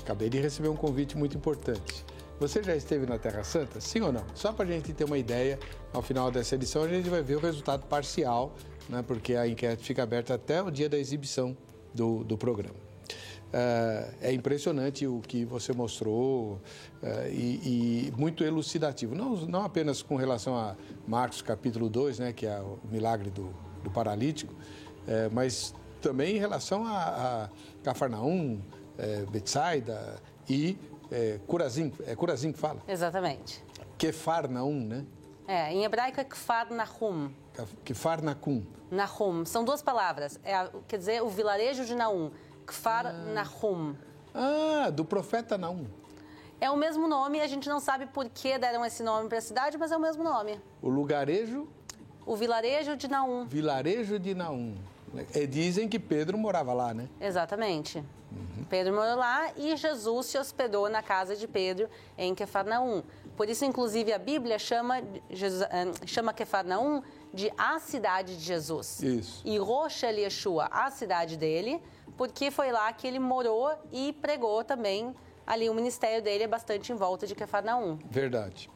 A: Acabei de receber um convite muito importante. Você já esteve na Terra Santa? Sim ou não? Só para a gente ter uma ideia, ao final dessa edição a gente vai ver o resultado parcial, né, porque a enquete fica aberta até o dia da exibição do, do programa. Uh, é impressionante o que você mostrou uh, e, e, muito elucidativo, não, não apenas com relação a Marcos capítulo 2, né, que é o milagre do, do paralítico, uh, mas também em relação a, a Cafarnaum, Betsaida e é, Curazim, é Curazim que fala?
B: Exatamente.
A: Kefar Naum, né?
B: É, em hebraico é Kfar Nahum.
A: Kfar Nahum.
B: Nahum. São duas palavras. É, quer dizer, o vilarejo de Naum. Kfar ah. Nahum.
A: Ah, do profeta Naum.
B: É o mesmo nome, a gente não sabe por que deram esse nome para a cidade, mas é o mesmo nome.
A: O lugarejo?
B: O vilarejo de Naum.
A: Vilarejo de Naum. E dizem que Pedro morava lá, né?
B: Exatamente. Uhum. Pedro morou lá e Jesus se hospedou na casa de Pedro em Quefarnaum. Por isso, inclusive, a Bíblia chama, Jesus, eh, chama Quefarnaum de a cidade de Jesus.
A: Isso.
B: E Rocha Yeshua, a cidade dele, porque foi lá que ele morou e pregou também. Ali o ministério dele é bastante em volta de Quefarnaum.
A: Verdade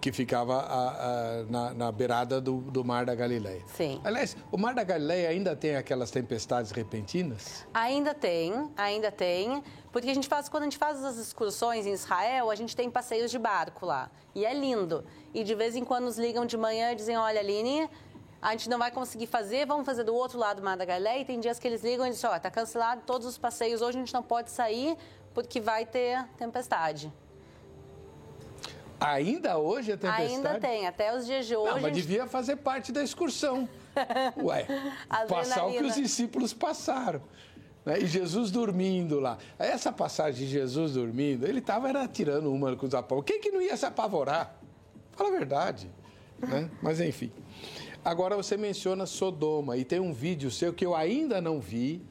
A: que ficava a, a, na, na, beirada do, do, Mar da Galileia.
B: Sim.
A: Aliás, o Mar da Galileia ainda tem aquelas tempestades repentinas?
B: Ainda tem, ainda tem. Porque a gente faz, quando a gente faz as excursões em Israel, a gente tem passeios de barco lá. E é lindo. E de vez em quando nos ligam de manhã e dizem, olha, Aline, a gente não vai conseguir fazer, vamos fazer do outro lado do Mar da Galileia. E tem dias que eles ligam e dizem, ó, oh, tá cancelado todos os passeios, hoje a gente não pode sair porque vai ter tempestade.
A: Ainda hoje a tempestade?
B: Ainda tem, até os dias de hoje.
A: Não, mas devia fazer parte da excursão. Ué, passar o que os discípulos passaram. Né? E Jesus dormindo lá. Essa passagem de Jesus dormindo, ele estava tirando uma com os apóstolos. Quem que não ia se apavorar? Fala a verdade. Né? Mas enfim. Agora você menciona Sodoma e tem um vídeo seu que eu ainda não vi,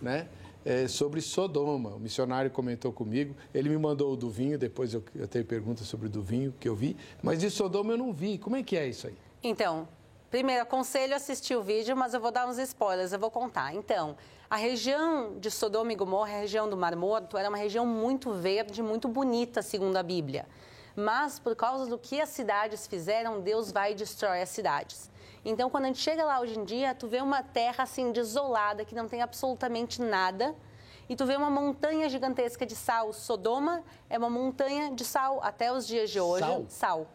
A: né? É, sobre Sodoma. O missionário comentou comigo, ele me mandou o do vinho, depois eu, eu tenho perguntas sobre o do vinho que eu vi, mas de Sodoma eu não vi. Como é que é isso aí?
B: Então, primeiro, aconselho a assistir o vídeo, mas eu vou dar uns spoilers, eu vou contar. Então, a região de Sodoma e Gomorra, a região do Mar Morto, era uma região muito verde, muito bonita, segundo a Bíblia. Mas, por causa do que as cidades fizeram, Deus vai e destrói as cidades. Então, quando a gente chega lá hoje em dia, tu vê uma terra assim desolada, que não tem absolutamente nada. e tu vê uma montanha gigantesca de sal. Sodoma é uma montanha de sal até os dias de hoje.
A: Sal?
B: Sal.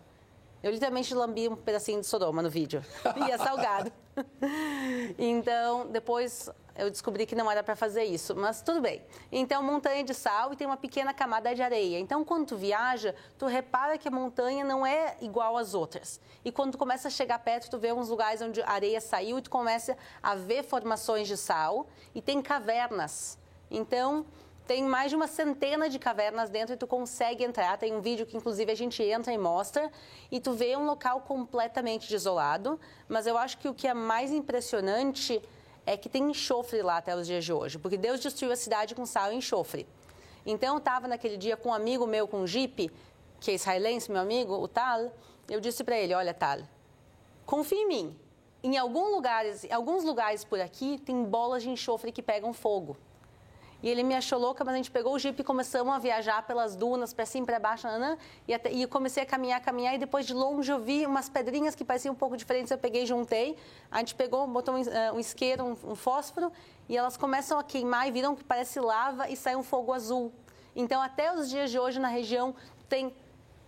B: Eu literalmente lambi um pedacinho de Sodoma no vídeo. E é salgado. então, depois eu descobri que não era para fazer isso, mas tudo bem. Então, montanha de sal e tem uma pequena camada de areia. Então, quando tu viaja, tu repara que a montanha não é igual às outras. E quando tu começa a chegar perto, tu vê uns lugares onde a areia saiu e tu começa a ver formações de sal e tem cavernas. Então, tem mais de uma centena de cavernas dentro e tu consegue entrar. Tem um vídeo que, inclusive, a gente entra e mostra. E tu vê um local completamente desolado. Mas eu acho que o que é mais impressionante é que tem enxofre lá até os dias de hoje. Porque Deus destruiu a cidade com sal e enxofre. Então, eu estava naquele dia com um amigo meu com um jipe, que é israelense, meu amigo, o Tal. Eu disse para ele, olha, Tal, confia em mim. Em algum lugares, em alguns lugares por aqui, tem bolas de enxofre que pegam fogo. E ele me achou louca, mas a gente pegou o jipe e começamos a viajar pelas dunas, para cima e para baixo, nanã, e, até, e comecei a caminhar, caminhar, e depois de longe eu vi umas pedrinhas que pareciam um pouco diferentes, eu peguei e juntei, a gente pegou, botou um, um isqueiro, um, um fósforo, e elas começam a queimar e viram que parece lava e sai um fogo azul. Então, até os dias de hoje na região tem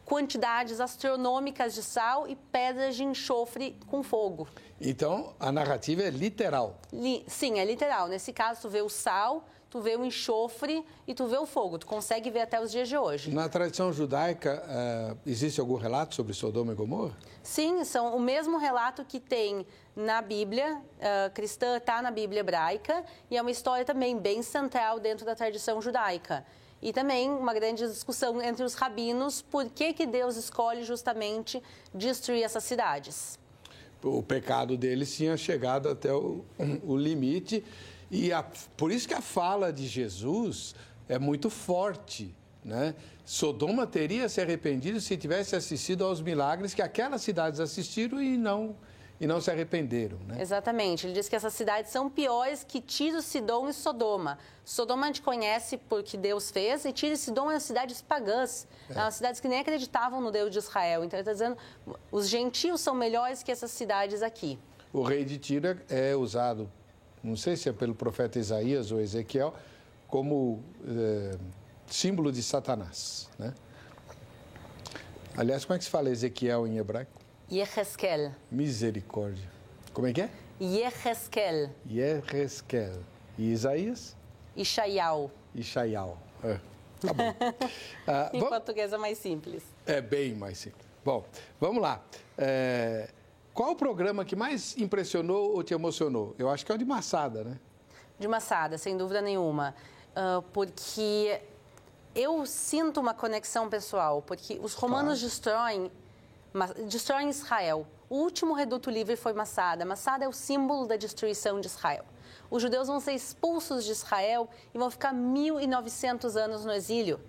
B: quantidades astronômicas de sal e pedras de enxofre com fogo.
A: Então, a narrativa é literal.
B: Li, sim, é literal. Nesse caso, tu vê o sal, tu vê o enxofre e tu vê o fogo. Tu consegue ver até os dias de hoje.
A: Na tradição judaica, uh, existe algum relato sobre Sodoma e Gomorra?
B: Sim, são o mesmo relato que tem na Bíblia uh, cristã, está na Bíblia hebraica, e é uma história também bem central dentro da tradição judaica. E também uma grande discussão entre os rabinos por que, que Deus escolhe justamente destruir essas cidades.
A: O pecado deles tinha chegado até o, o limite e a, por isso que a fala de Jesus é muito forte, né? Sodoma teria se arrependido se tivesse assistido aos milagres que aquelas cidades assistiram e não e não se arrependeram. Né?
B: Exatamente. Ele diz que essas cidades são piores que Tiro, Sidom e Sodoma. Sodoma a gente conhece porque Deus fez, e Tiro e Sidom eram cidades pagãs, é. eram cidades que nem acreditavam no Deus de Israel. Então ele está dizendo os gentios são melhores que essas cidades aqui.
A: O rei de Tiro é usado, não sei se é pelo profeta Isaías ou Ezequiel, como é, símbolo de Satanás. Né? Aliás, como é que se fala Ezequiel em hebraico?
B: Yeheskel.
A: Misericórdia. Como é que é?
B: Yeheskel.
A: Yeheskel. E Isaías?
B: Ishaial.
A: Ishaial. É. Tá bom.
B: ah, em vamos... português é mais simples.
A: É bem mais simples. Bom, vamos lá. É... Qual o programa que mais impressionou ou te emocionou? Eu acho que é o de Massada, né?
B: De Massada, sem dúvida nenhuma. Uh, porque eu sinto uma conexão pessoal, porque os romanos claro. destroem destroem Israel. O último reduto livre foi Massada. Massada é o símbolo da destruição de Israel. Os judeus vão ser expulsos de Israel e vão ficar 1.900 anos no exílio.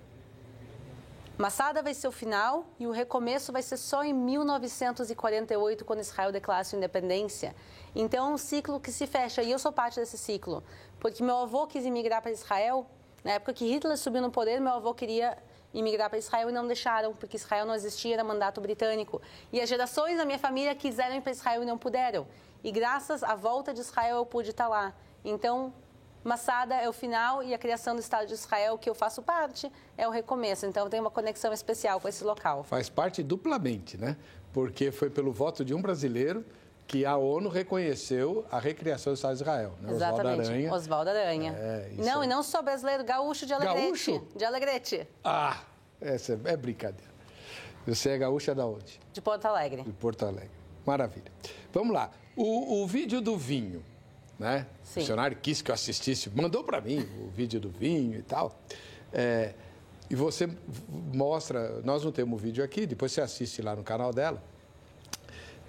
B: Massada vai ser o final e o recomeço vai ser só em 1948, quando Israel declara sua independência. Então, é um ciclo que se fecha, e eu sou parte desse ciclo, porque meu avô quis emigrar para Israel. Na época que Hitler subiu no poder, meu avô queria imigrar para Israel e não deixaram, porque Israel não existia, era mandato britânico. E as gerações da minha família quiseram ir para Israel e não puderam. E graças à volta de Israel eu pude estar lá. Então, Massada é o final e a criação do Estado de Israel, que eu faço parte, é o recomeço. Então, tem uma conexão especial com esse local.
A: Faz parte duplamente, né? Porque foi pelo voto de um brasileiro que a ONU reconheceu a recriação do Estado de Israel. Né?
B: Exatamente. Oswaldo Aranha. Oswaldo Aranha. É, não, é... e não só brasileiro, gaúcho de Alegrete. Gaúcho? De Alegrete.
A: Ah, essa é brincadeira. Você é gaúcha da onde?
B: De Porto Alegre.
A: De Porto Alegre. Maravilha. Vamos lá. O, o vídeo do vinho, né? Sim. O funcionário quis que eu assistisse, mandou para mim o vídeo do vinho e tal. É, e você mostra, nós não temos o vídeo aqui, depois você assiste lá no canal dela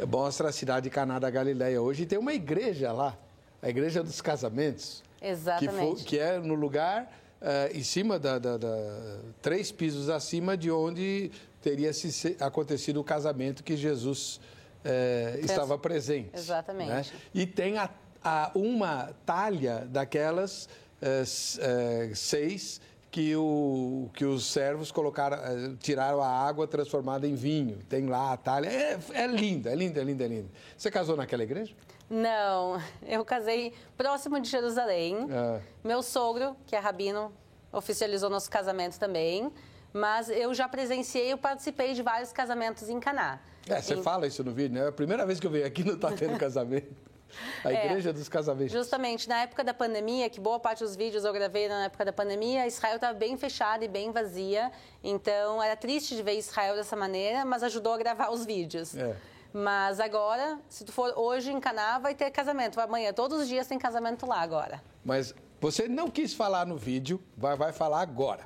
A: mostra a cidade de Caná da Galileia. Hoje tem uma igreja lá, a Igreja dos Casamentos.
B: Exatamente.
A: Que, que é no lugar uh, em cima da, da, da, três pisos acima de onde teria se, acontecido o casamento que Jesus uh, estava presente.
B: Exatamente. Né?
A: E tem a, a, uma talha daquelas uh, seis que, o, que os servos colocaram, eh, tiraram a água transformada em vinho. Tem lá a talha. É, é linda, é linda, é linda, é linda. Você casou naquela igreja?
B: Não, eu casei próximo de Jerusalém.
A: É.
B: Meu sogro, que é rabino, oficializou nosso casamento também. Mas eu já presenciei, eu participei de vários casamentos em Caná.
A: É, você
B: Em-
A: fala isso no vídeo, né? É a primeira vez que eu venho aqui não tá tendo casamento. A
B: É.
A: igreja dos casamentos.
B: Justamente na época da pandemia, que boa parte dos vídeos eu gravei na época da pandemia, Israel estava bem fechada e bem vazia. Então era triste de ver Israel dessa maneira, mas ajudou a gravar os vídeos.
A: É.
B: Mas agora, se tu for hoje em Caná, vai ter casamento. Amanhã, todos os dias tem casamento lá agora.
A: Mas você não quis falar no vídeo, vai, vai falar agora.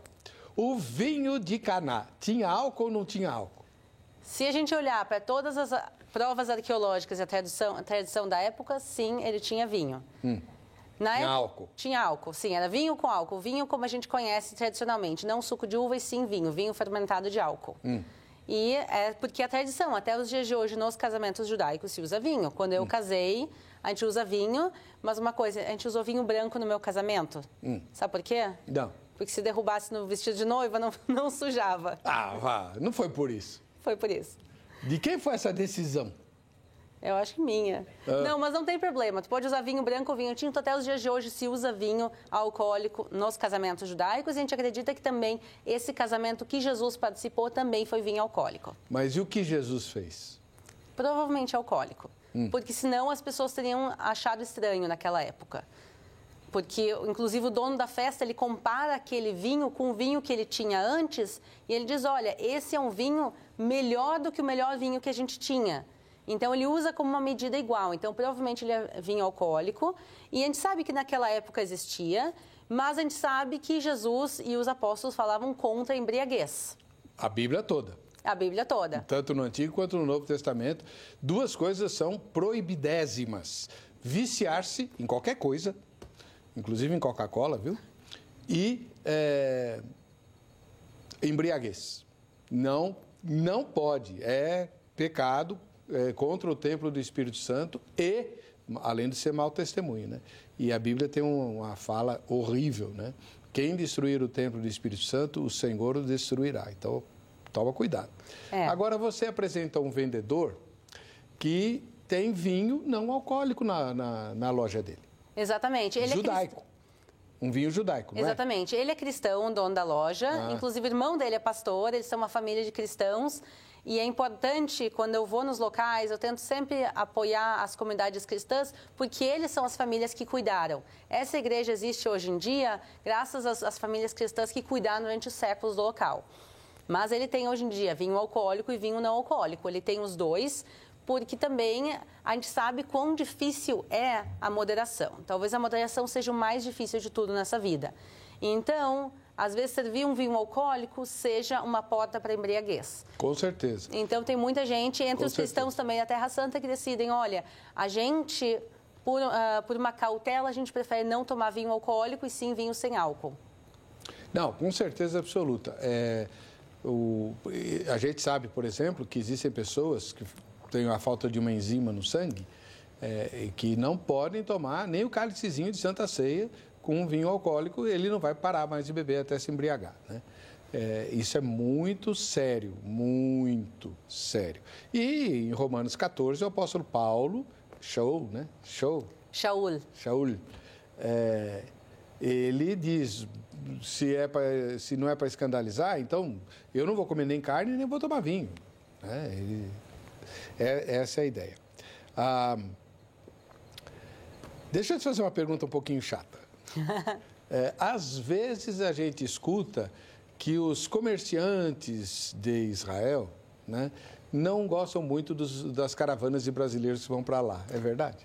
A: O vinho de Caná tinha álcool ou não tinha álcool?
B: Se a gente olhar para todas as provas arqueológicas e a tradição, a tradição da época, sim, ele tinha vinho. Na
A: Hum. Tinha
B: época-
A: álcool.
B: Tinha álcool, sim, era vinho com álcool. Vinho como a gente conhece tradicionalmente, não suco de uva e sim vinho, vinho fermentado de álcool.
A: Hum.
B: E é porque a tradição, até os dias de hoje, nos casamentos judaicos se usa vinho. Quando
A: Hum.
B: eu casei, a gente usa vinho, mas uma coisa, a gente usou vinho branco no meu casamento.
A: Hum.
B: Sabe por quê?
A: Não.
B: Porque se derrubasse no vestido de noiva, não, não sujava.
A: Ah, vá, não foi por isso.
B: Foi por isso.
A: De quem foi essa decisão?
B: Eu acho que minha.
A: Ah.
B: Não, mas não tem problema. Tu pode usar vinho branco ou vinho tinto. Até os dias de hoje se usa vinho alcoólico nos casamentos judaicos. E a gente acredita que também esse casamento que Jesus participou também foi vinho alcoólico.
A: Mas e o que Jesus fez?
B: Provavelmente alcoólico.
A: Hum.
B: Porque senão as pessoas teriam achado estranho naquela época. Porque, inclusive, o dono da festa, ele compara aquele vinho com o vinho que ele tinha antes e ele diz, olha, esse é um vinho melhor do que o melhor vinho que a gente tinha. Então, ele usa como uma medida igual. Então, provavelmente, ele é vinho alcoólico. E a gente sabe que naquela época existia, mas a gente sabe que Jesus e os apóstolos falavam contra a embriaguez.
A: A Bíblia toda.
B: A Bíblia toda.
A: Tanto no Antigo quanto no Novo Testamento. Duas coisas são proibidésimas: viciar-se em qualquer coisa, inclusive em Coca-Cola, viu? E é, embriaguez. Não, não pode. É pecado é, contra o templo do Espírito Santo e, além de ser mau testemunho, né? E a Bíblia tem um- uma fala horrível, né? Quem destruir o templo do Espírito Santo, o Senhor o destruirá. Então, toma cuidado.
B: É.
A: Agora, você apresenta um vendedor que tem vinho não alcoólico na, na, na loja dele.
B: Exatamente. Ele é
A: judaico. Um vinho judaico, é?
B: Exatamente. Ele é cristão, o dono da loja.
A: Ah.
B: Inclusive, o irmão dele é pastor. Eles são uma família de cristãos. E é importante, quando eu vou nos locais, eu tento sempre apoiar as comunidades cristãs, porque eles são as famílias que cuidaram. Essa igreja existe hoje em dia graças às, às famílias cristãs que cuidaram durante os séculos do local. Mas ele tem hoje em dia vinho alcoólico e vinho não alcoólico. Ele tem os dois, porque também a gente sabe quão difícil é a moderação. Talvez a moderação seja o mais difícil de tudo nessa vida. Então, às vezes, servir um vinho alcoólico seja uma porta para embriaguez.
A: Com certeza.
B: Então, tem muita gente, entre
A: Com
B: os cristãos
A: certeza.
B: também da Terra Santa, que decidem: olha, a gente, por, ah, por uma cautela, a gente prefere não tomar vinho alcoólico e sim vinho sem álcool.
A: Não, com certeza absoluta. É, o- a gente sabe, por exemplo, que existem pessoas que têm a falta de uma enzima no sangue é, que não podem tomar nem o cálicezinho de Santa Ceia com um vinho alcoólico, ele não vai parar mais de beber até se embriagar. Né? É, isso é muito sério, muito sério. E em Romanos 14, o apóstolo Paulo, show, né? Show,
B: Shaul.
A: Shaul, é, ele diz, se, é pra, se não é para escandalizar, então eu não vou comer nem carne nem vou tomar vinho. né? Ele- é- essa é a ideia. Ah, deixa eu te fazer uma pergunta um pouquinho chata. É, às vezes a gente escuta que os comerciantes de Israel né, não gostam muito dos- das caravanas de brasileiros que vão para lá. É verdade?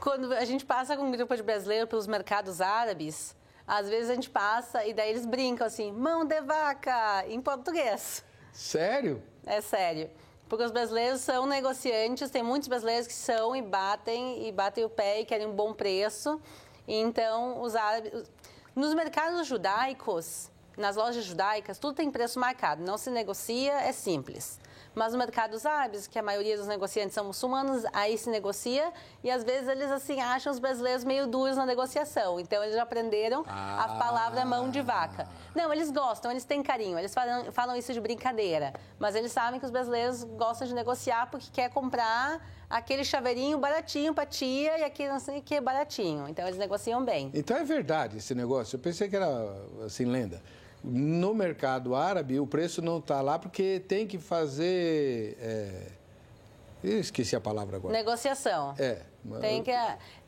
B: Quando a gente passa com um grupo de brasileiros pelos mercados árabes, às vezes a gente passa e daí eles brincam assim, mão de vaca, em português.
A: Sério?
B: É sério. Porque os brasileiros são negociantes, tem muitos brasileiros que são e batem, e batem o pé e querem um bom preço. Então, os árabes... Nos mercados judaicos, nas lojas judaicas, tudo tem preço marcado, não se negocia, é simples. Mas no mercado dos árabes, que a maioria dos negociantes são muçulmanos, aí se negocia e às vezes eles assim acham os brasileiros meio duros na negociação. Então eles já aprenderam ah. a palavra mão de vaca. Não, eles gostam, eles têm carinho, eles falam, falam isso de brincadeira, mas eles sabem que os brasileiros gostam de negociar porque quer comprar aquele chaveirinho baratinho para tia e aquele não sei o que baratinho. Então eles negociam bem.
A: Então é verdade esse negócio. Eu pensei que era assim lenda. No mercado árabe o preço não está lá porque tem que fazer. É... Eu esqueci a palavra agora.
B: Negociação.
A: É.
B: Tem que,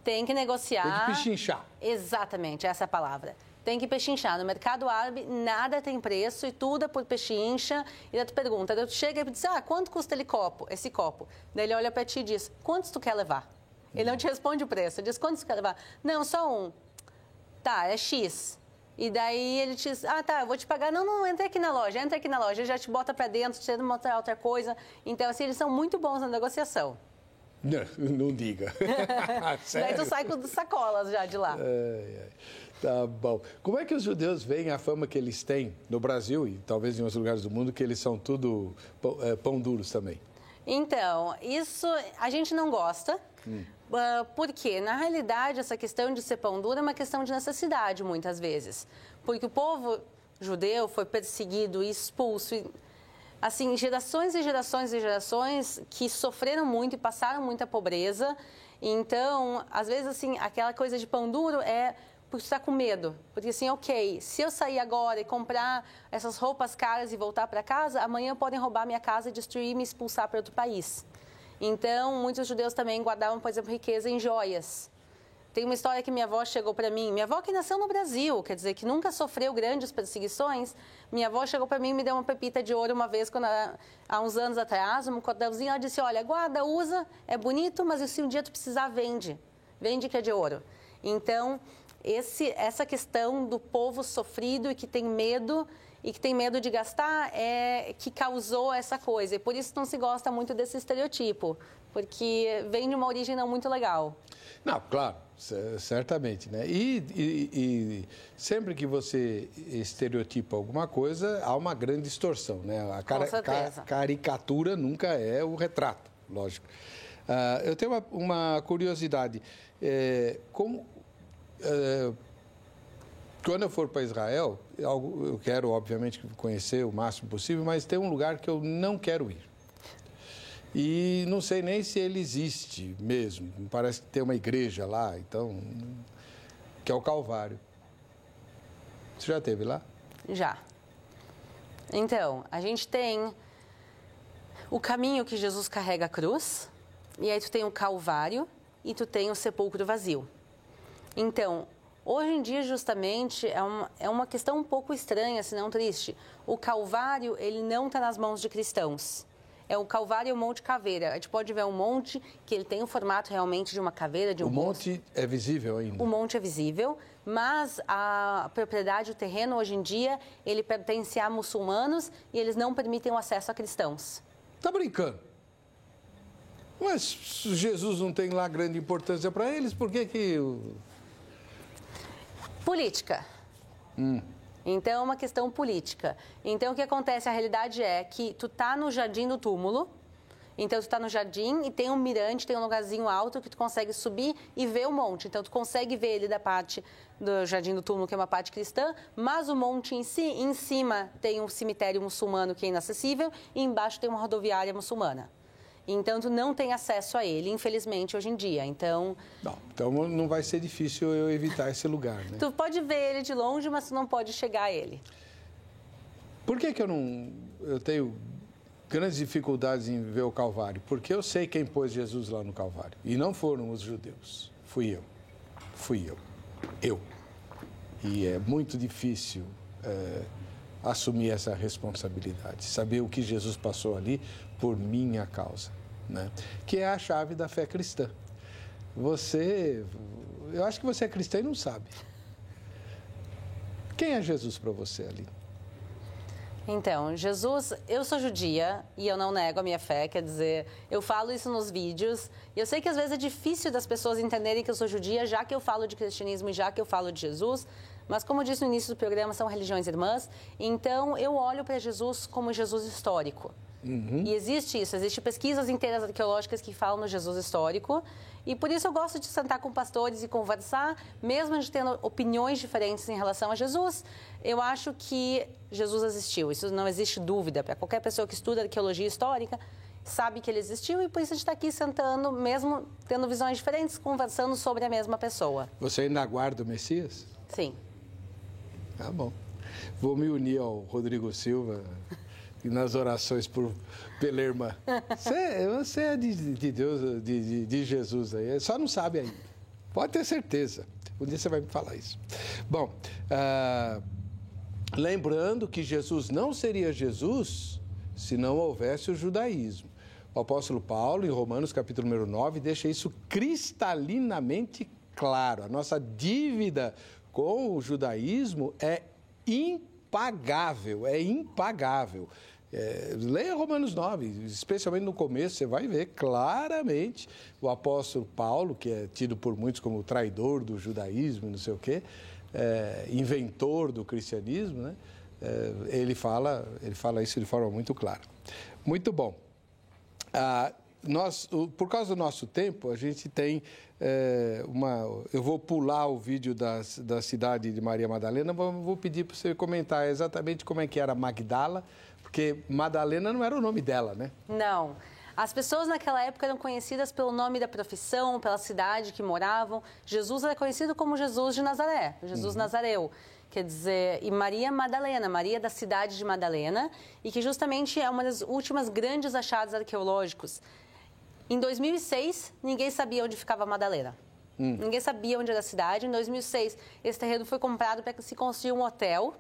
B: tem que negociar.
A: Tem que pechinchar.
B: Exatamente, essa é a palavra tem que pechinchar. No mercado árabe, nada tem preço e tudo é por pechincha. E daí tu pergunta, daí tu chega e diz, ah, quanto custa ele copo, esse copo? Daí ele olha para ti e diz, quantos tu quer levar? Ele não te responde o preço, ele diz, quantos tu quer levar? Não, só um. Tá, é X. E daí ele diz, ah, tá, eu vou te pagar. Não, não, entra aqui na loja, entra aqui na loja. Ele já te bota para dentro, te mostra outra coisa. Então, assim, eles são muito bons na negociação.
A: Não, não diga.
B: Daí tu sai com sacolas já de lá.
A: É, é. Tá bom. Como é que os judeus veem a fama que eles têm no Brasil e talvez em outros lugares do mundo, que eles são tudo pão, é, pão duros também?
B: Então, isso a gente não gosta. Hum. Uh, porque, na realidade, essa questão de ser pão duro é uma questão de necessidade, muitas vezes. Porque o povo judeu foi perseguido e expulso. E, assim, gerações e gerações e gerações que sofreram muito e passaram muita pobreza. Então, às vezes, assim, aquela coisa de pão duro é por estar com medo. Porque assim, ok, se eu sair agora e comprar essas roupas caras e voltar para casa, amanhã podem roubar minha casa, destruir e me expulsar para outro país. Então, muitos judeus também guardavam, por exemplo, riqueza em joias. Tem uma história que minha avó chegou para mim, minha avó que nasceu no Brasil, quer dizer, que nunca sofreu grandes perseguições, minha avó chegou para mim e me deu uma pepita de ouro uma vez, quando, há uns anos atrás, um cordãozinho, ela disse, olha, guarda, usa, é bonito, mas se um dia tu precisar, vende. Vende que é de ouro. Então, esse, essa questão do povo sofrido e que tem medo e que tem medo de gastar é que causou essa coisa. E por isso não se gosta muito desse estereotipo, porque vem de uma origem não muito legal.
A: Não, claro, certamente, né? E, e, e, sempre que você estereotipa alguma coisa, há uma grande distorção, né? A cara, ca, caricatura nunca é o retrato, lógico. Uh, eu tenho uma, uma curiosidade. É, como, é, quando eu for para Israel, eu quero, obviamente, conhecer o máximo possível, mas tem um lugar que eu não quero ir. E não sei nem se ele existe mesmo. Parece que tem uma igreja lá, então. que é o Calvário. Você já esteve lá?
B: Já. Então, a gente tem o caminho que Jesus carrega a cruz, e aí tu tem o Calvário e tu tem o sepulcro vazio. Então, hoje em dia, justamente, é uma, é uma questão um pouco estranha, se não triste. O Calvário, ele não está nas mãos de cristãos. É o Calvário e o Monte Caveira. A gente pode ver um monte que ele tem o formato realmente de uma caveira, de um
A: O monte é visível ainda?
B: O monte é visível, mas a propriedade, o terreno, hoje em dia, ele pertence a muçulmanos e eles não permitem o acesso a cristãos.
A: Tá brincando? Mas Jesus não tem lá grande importância para eles, por que que...
B: Política. Hum. Então, é uma questão política. Então, o que acontece, a realidade é que tu tá no jardim do túmulo, então tu tá no jardim e tem um mirante, tem um lugarzinho alto que tu consegue subir e ver o monte. Então, tu consegue ver ele da parte do jardim do túmulo, que é uma parte cristã, mas o monte em si, em cima tem um cemitério muçulmano que é inacessível e embaixo tem uma rodoviária muçulmana. Então, tu não tem acesso a ele, infelizmente, hoje em dia. Então...
A: Não, então não vai ser difícil eu evitar esse lugar, né?
B: Tu pode ver ele de longe, mas tu não pode chegar a ele.
A: Por que que eu não... Eu tenho grandes dificuldades em ver o Calvário? Porque eu sei quem pôs Jesus lá no Calvário. E não foram os judeus. Fui eu. Fui eu. Eu. E é muito difícil... É assumir essa responsabilidade, saber o que Jesus passou ali por minha causa, né? que é a chave da fé cristã. Você, eu acho que você é cristã e não sabe. Quem é Jesus para você ali?
B: Então, Jesus, eu sou judia e eu não nego a minha fé, quer dizer, eu falo isso nos vídeos. E eu sei que às vezes é difícil das pessoas entenderem que eu sou judia, já que eu falo de cristianismo e já que eu falo de Jesus, mas, como eu disse no início do programa, são religiões irmãs. Então, eu olho para Jesus como Jesus histórico. Uhum. E existe isso, existem pesquisas inteiras arqueológicas que falam no Jesus histórico. E por isso eu gosto de sentar com pastores e conversar, mesmo de tendo opiniões diferentes em relação a Jesus. Eu acho que Jesus existiu, isso não existe dúvida. Para qualquer pessoa que estuda arqueologia histórica, sabe que ele existiu e por isso a gente está aqui sentando, mesmo tendo visões diferentes, conversando sobre a mesma pessoa.
A: Você ainda aguarda o Messias?
B: Sim.
A: Tá bom. Vou me unir ao Rodrigo Silva nas orações por, pela irmã. Você, você é de, de Deus, de, de, Jesus aí, só não sabe ainda. Pode ter certeza. Um dia você vai me falar isso. Bom, ah, lembrando que Jesus não seria Jesus se não houvesse o judaísmo. O apóstolo Paulo, em Romanos capítulo número 9, deixa isso cristalinamente claro. A nossa dívida com o judaísmo é impagável, é impagável. É, leia Romanos 9, especialmente no começo, você vai ver claramente o apóstolo Paulo, que é tido por muitos como traidor do judaísmo, não sei o quê, é, inventor do cristianismo, né? É, ele, fala, ele fala isso de forma muito clara. Muito bom. Ah, nós, por causa do nosso tempo, a gente tem é, uma. Eu vou pular o vídeo da, da cidade de Maria Madalena, vou pedir para você comentar exatamente como é que era Magdala porque Madalena não era o nome dela, né?
B: Não. As pessoas naquela época eram conhecidas pelo nome da profissão, pela cidade que moravam. Jesus era conhecido como Jesus de Nazaré, Jesus uhum. Nazareu. Quer dizer, e Maria Madalena, Maria da cidade de Madalena, e que justamente é uma das últimas grandes achados arqueológicos. Em 2006, ninguém sabia onde ficava Madalena. Hum. Ninguém sabia onde era a cidade. Em 2006, esse terreno foi comprado para que se construir um hotel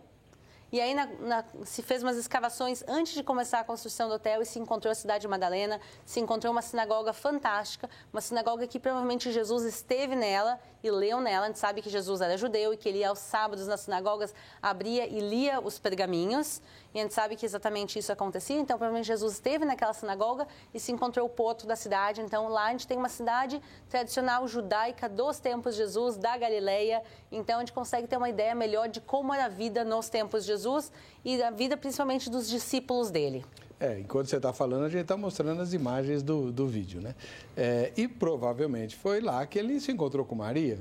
B: e aí na, na, se fez umas escavações antes de começar a construção do hotel e se encontrou a cidade de Madalena, se encontrou uma sinagoga fantástica, uma sinagoga que provavelmente Jesus esteve nela e leu nela. A gente sabe que Jesus era judeu e que ele ia aos sábados nas sinagogas, abria e lia os pergaminhos. E a gente sabe que exatamente isso acontecia. Então, provavelmente Jesus esteve naquela sinagoga e se encontrou o porto da cidade. Então, lá a gente tem uma cidade tradicional judaica dos tempos de Jesus, da Galileia. Então, a gente consegue ter uma ideia melhor de como era a vida nos tempos de Jesus e a vida principalmente dos discípulos dele.
A: É, enquanto você está falando, a gente está mostrando as imagens do, do vídeo, né? É, e provavelmente foi lá que ele se encontrou com Maria.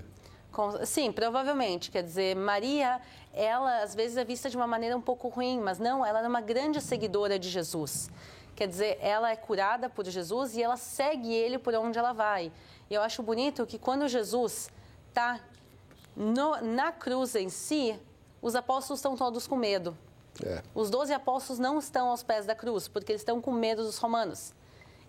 B: Com, sim, provavelmente. Quer dizer, Maria, ela às vezes é vista de uma maneira um pouco ruim, mas não, ela é uma grande seguidora de Jesus. Quer dizer, ela é curada por Jesus e ela segue ele por onde ela vai. E eu acho bonito que quando Jesus está na cruz em si, os apóstolos estão todos com medo. É. Os doze apóstolos não estão aos pés da cruz, porque eles estão com medo dos romanos.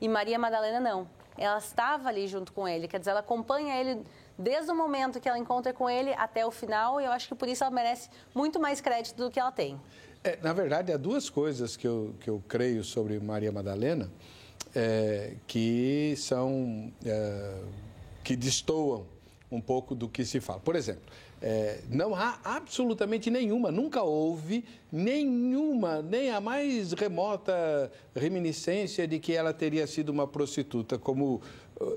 B: E Maria Madalena não. Ela estava ali junto com ele, quer dizer, ela acompanha ele desde o momento que ela encontra com ele até o final, e eu acho que por isso ela merece muito mais crédito do que ela tem.
A: É, na verdade, há duas coisas que eu, que eu creio sobre Maria Madalena é, que são. É, que destoam um pouco do que se fala. Por exemplo, é, não há absolutamente nenhuma, nunca houve nenhuma, nem a mais remota reminiscência de que ela teria sido uma prostituta, como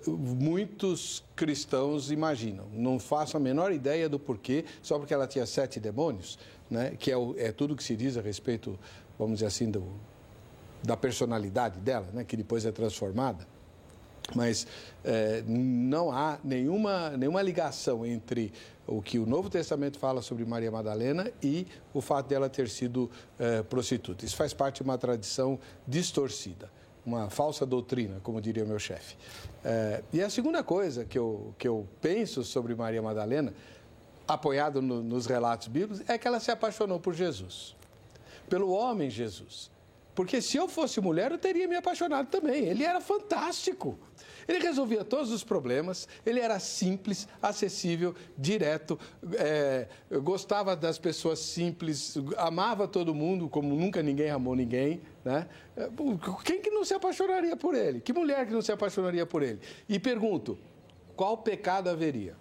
A: muitos cristãos imaginam. Não faço a menor ideia do porquê, só porque ela tinha sete demônios, né, que é, o, é tudo que se diz a respeito, vamos dizer assim, do, da personalidade dela, né, que depois é transformada. Mas é, não há nenhuma, nenhuma ligação entre o que o Novo Testamento fala sobre Maria Madalena e o fato dela ter sido é, prostituta. Isso faz parte de uma tradição distorcida, uma falsa doutrina, como diria meu chefe. É, e a segunda coisa que eu, que eu penso sobre Maria Madalena, apoiado no, nos relatos bíblicos, é que ela se apaixonou por Jesus, pelo homem Jesus. Porque se eu fosse mulher, eu teria me apaixonado também. Ele era fantástico. Ele resolvia todos os problemas, ele era simples, acessível, direto, é, gostava das pessoas simples, amava todo mundo como nunca ninguém amou ninguém. Né? Quem que não se apaixonaria por ele? Que mulher que não se apaixonaria por ele? E pergunto, qual pecado haveria?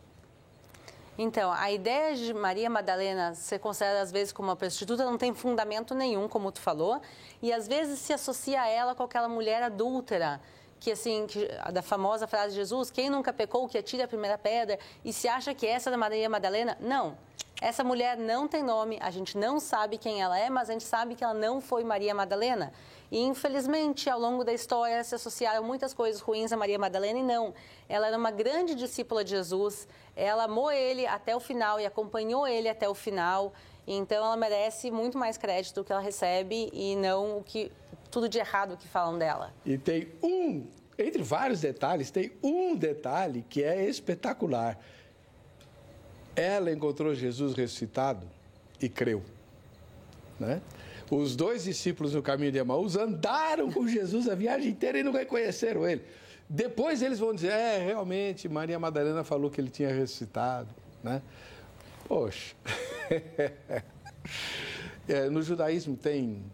B: Então, a ideia de Maria Madalena ser considerada às vezes como uma prostituta não tem fundamento nenhum, como tu falou, e às vezes se associa a ela com aquela mulher adúltera que assim, que, da famosa frase de Jesus, quem nunca pecou, que atire a primeira pedra, e se acha que essa é da Maria Madalena? Não.
J: Essa mulher não tem nome, a gente não sabe quem ela é, mas a gente sabe que ela não foi Maria Madalena. E infelizmente, ao longo da história, se associaram muitas coisas ruins a Maria Madalena e não. Ela era uma grande discípula de Jesus, ela amou ele até o final e acompanhou ele até o final. Então ela merece muito mais crédito do que ela recebe e não o que tudo de errado que falam dela.
A: E tem um, entre vários detalhes, tem um detalhe que é espetacular. Ela encontrou Jesus ressuscitado e creu. Né? Os dois discípulos no caminho de Emaús andaram com Jesus a viagem inteira e não reconheceram ele. Depois eles vão dizer, é, realmente, Maria Madalena falou que ele tinha ressuscitado. Né? Poxa. é, no judaísmo tem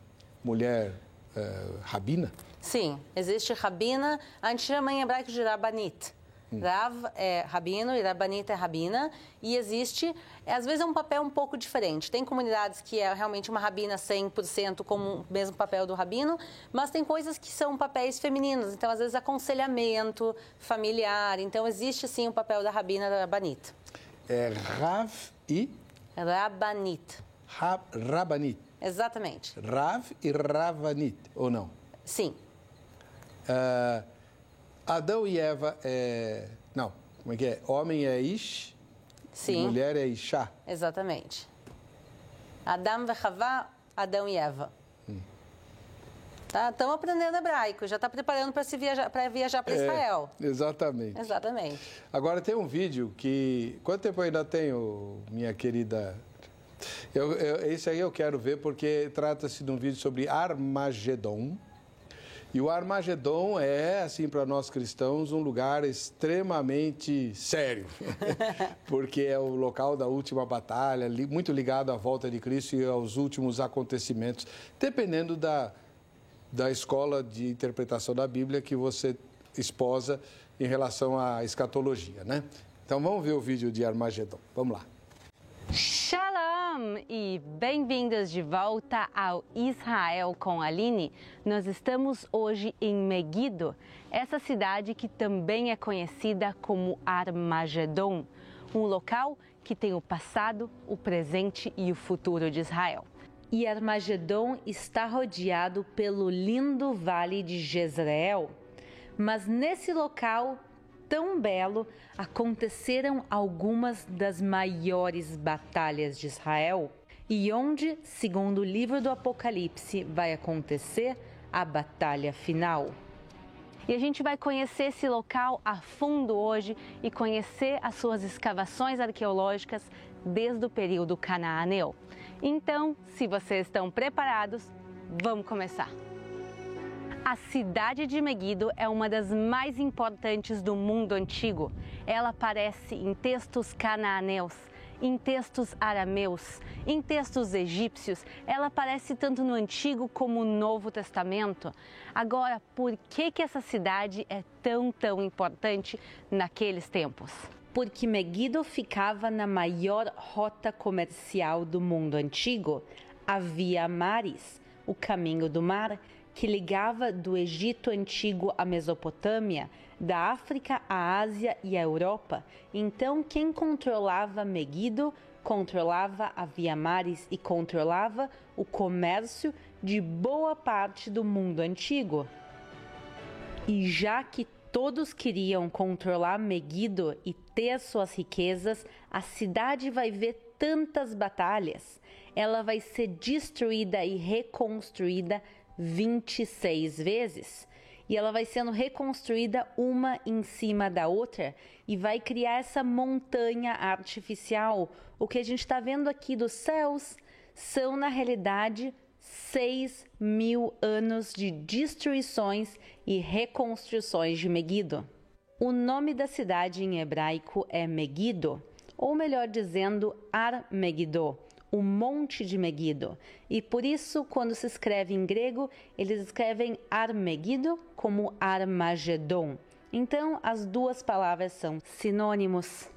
A: mulher é, rabina?
J: Sim, existe rabina, a gente chama em hebraico de rabanit. Rav é rabino e Rabanita é rabina. E existe, às vezes é um papel um pouco diferente. Tem comunidades que é realmente uma rabina 100% como o mesmo papel do rabino, mas tem coisas que são papéis femininos. Então, às vezes, aconselhamento familiar. Então, existe sim o papel da rabina da Rabanita.
A: É Rav e?
J: Rabanit.
A: Rab, rabanit.
J: Exatamente.
A: Rav e Ravanit, ou não?
J: Sim.
A: Uh, Adão e Eva é. Não, como é que é? Homem é Ish,
J: Sim.
A: mulher é Ishá.
J: Exatamente. Adão e Havá, Adão e Eva.
A: Hum.
J: Tá, estamos aprendendo hebraico, já está preparando para viajar para viajar para Israel.
A: É, exatamente.
J: Exatamente.
A: Agora tem um vídeo que. Quanto tempo eu ainda tenho, minha querida? Eu, eu, esse aí eu quero ver porque trata-se de um vídeo sobre Armagedon. E o Armagedon é, assim, para nós cristãos, um lugar extremamente sério, porque é o local da última batalha, muito ligado à volta de Cristo e aos últimos acontecimentos, dependendo da, da escola de interpretação da Bíblia que você esposa em relação à escatologia, né? Então vamos ver o vídeo de Armagedon. Vamos lá.
B: Shalom e bem-vindas de volta ao Israel com Aline. Nós estamos hoje em Megiddo, essa cidade que também é conhecida como Armagedon, um local que tem o passado, o presente e o futuro de Israel. E Armagedon está rodeado pelo lindo vale de Jezreel. Mas nesse local tão belo, aconteceram algumas das maiores batalhas de Israel e onde, segundo o livro do Apocalipse, vai acontecer a batalha final. E a gente vai conhecer esse local a fundo hoje e conhecer as suas escavações arqueológicas desde o período canaaneu. Então, se vocês estão preparados, vamos começar. A cidade de Megiddo é uma das mais importantes do mundo antigo. Ela aparece em textos cananeus, em textos arameus, em textos egípcios. Ela aparece tanto no Antigo como no Novo Testamento. Agora, por que, que essa cidade é tão, tão importante naqueles tempos? Porque Megiddo ficava na maior rota comercial do mundo antigo, a Via Maris, o caminho do mar que ligava do Egito antigo à Mesopotâmia, da África à Ásia e à Europa. Então, quem controlava Megiddo controlava a Via Maris e controlava o comércio de boa parte do mundo antigo. E já que todos queriam controlar Megiddo e ter suas riquezas, a cidade vai ver tantas batalhas. Ela vai ser destruída e reconstruída 26 vezes e ela vai sendo reconstruída uma em cima da outra e vai criar essa montanha artificial. O que a gente está vendo aqui dos céus são, na realidade, 6 mil anos de destruições e reconstruções de Megiddo. O nome da cidade em hebraico é Megiddo, ou melhor dizendo, Ar-Megiddo, o monte de Megiddo. E por isso, quando se escreve em grego, eles escrevem Armegiddo como Armagedon. Então, as duas palavras são sinônimos.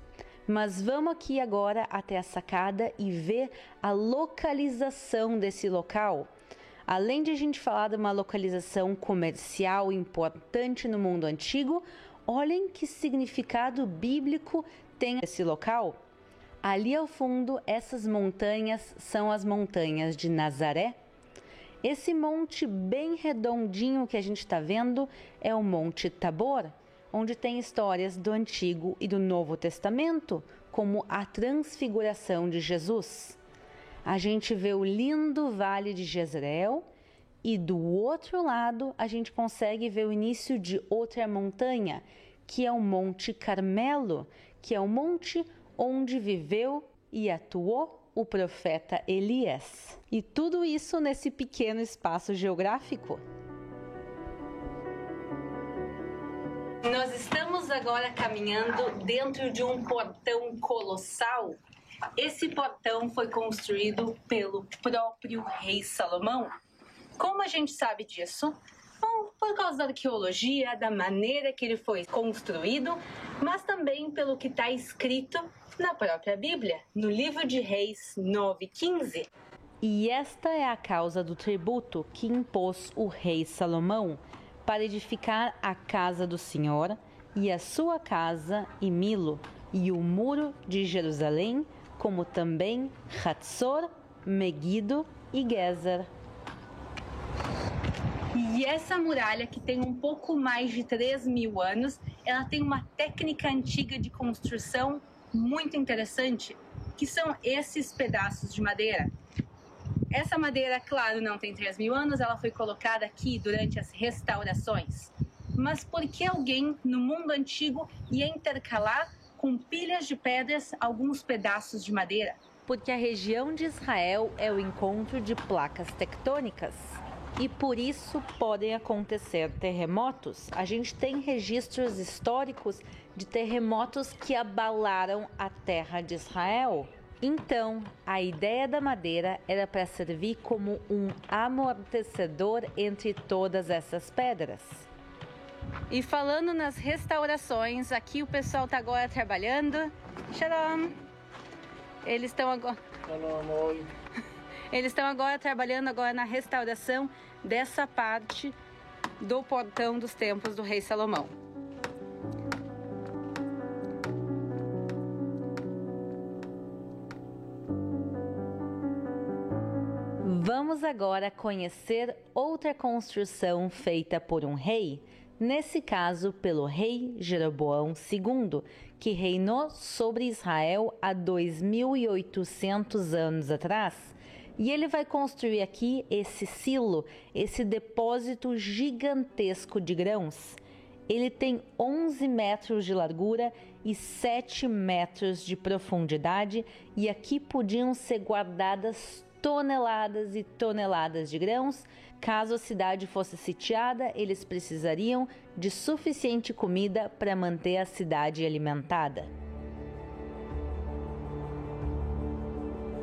B: Mas vamos aqui agora até a sacada e ver a localização desse local. Além de a gente falar de uma localização comercial importante no mundo antigo, olhem que significado bíblico tem esse local. Ali ao fundo, essas montanhas são as montanhas de Nazaré. Esse monte bem redondinho que a gente está vendo é o Monte Tabor, onde tem histórias do Antigo e do Novo Testamento, como a transfiguração de Jesus. A gente vê o lindo Vale de Jezreel e do outro lado a gente consegue ver o início de outra montanha, que é o Monte Carmelo, que é o monte onde viveu e atuou o profeta Elias. E tudo isso nesse pequeno espaço geográfico.
K: Nós estamos agora caminhando dentro de um portão colossal. Esse portão foi construído pelo próprio rei Salomão. Como a gente sabe disso? Bom, por causa da arqueologia, da maneira que ele foi construído, mas também pelo que está escrito na própria Bíblia, no livro de Reis 9:15.
B: E esta é a causa do tributo que impôs o rei Salomão para edificar a casa do Senhor e a sua casa e Milo e o muro de Jerusalém, como também Hatzor, Megido e Gezer.
K: E essa muralha, que tem um pouco mais de 3 mil anos, ela tem uma técnica antiga de construção muito interessante, que são esses pedaços de madeira. Essa madeira, claro, não tem 3 mil anos, ela foi colocada aqui durante as restaurações. Mas por que alguém no mundo antigo ia intercalar com pilhas de pedras alguns pedaços de madeira?
B: Porque a região de Israel é o encontro de placas tectônicas e por isso podem acontecer terremotos. A gente tem registros históricos de terremotos que abalaram a terra de Israel. Então, a ideia da madeira era para servir como um amortecedor entre todas essas pedras.
K: E falando nas restaurações, aqui o pessoal está agora trabalhando. Shalom! Eles estão agora. Shalom, Eles estão agora trabalhando agora na restauração dessa parte do portão dos templos do rei Salomão.
B: Vamos agora conhecer outra construção feita por um rei, nesse caso pelo rei Jeroboão II, que reinou sobre Israel há 2.800 anos atrás e ele vai construir aqui esse silo, esse depósito gigantesco de grãos. Ele tem 11 metros de largura e 7 metros de profundidade, e aqui podiam ser guardadas toneladas e toneladas de grãos. Caso a cidade fosse sitiada, eles precisariam de suficiente comida para manter a cidade alimentada.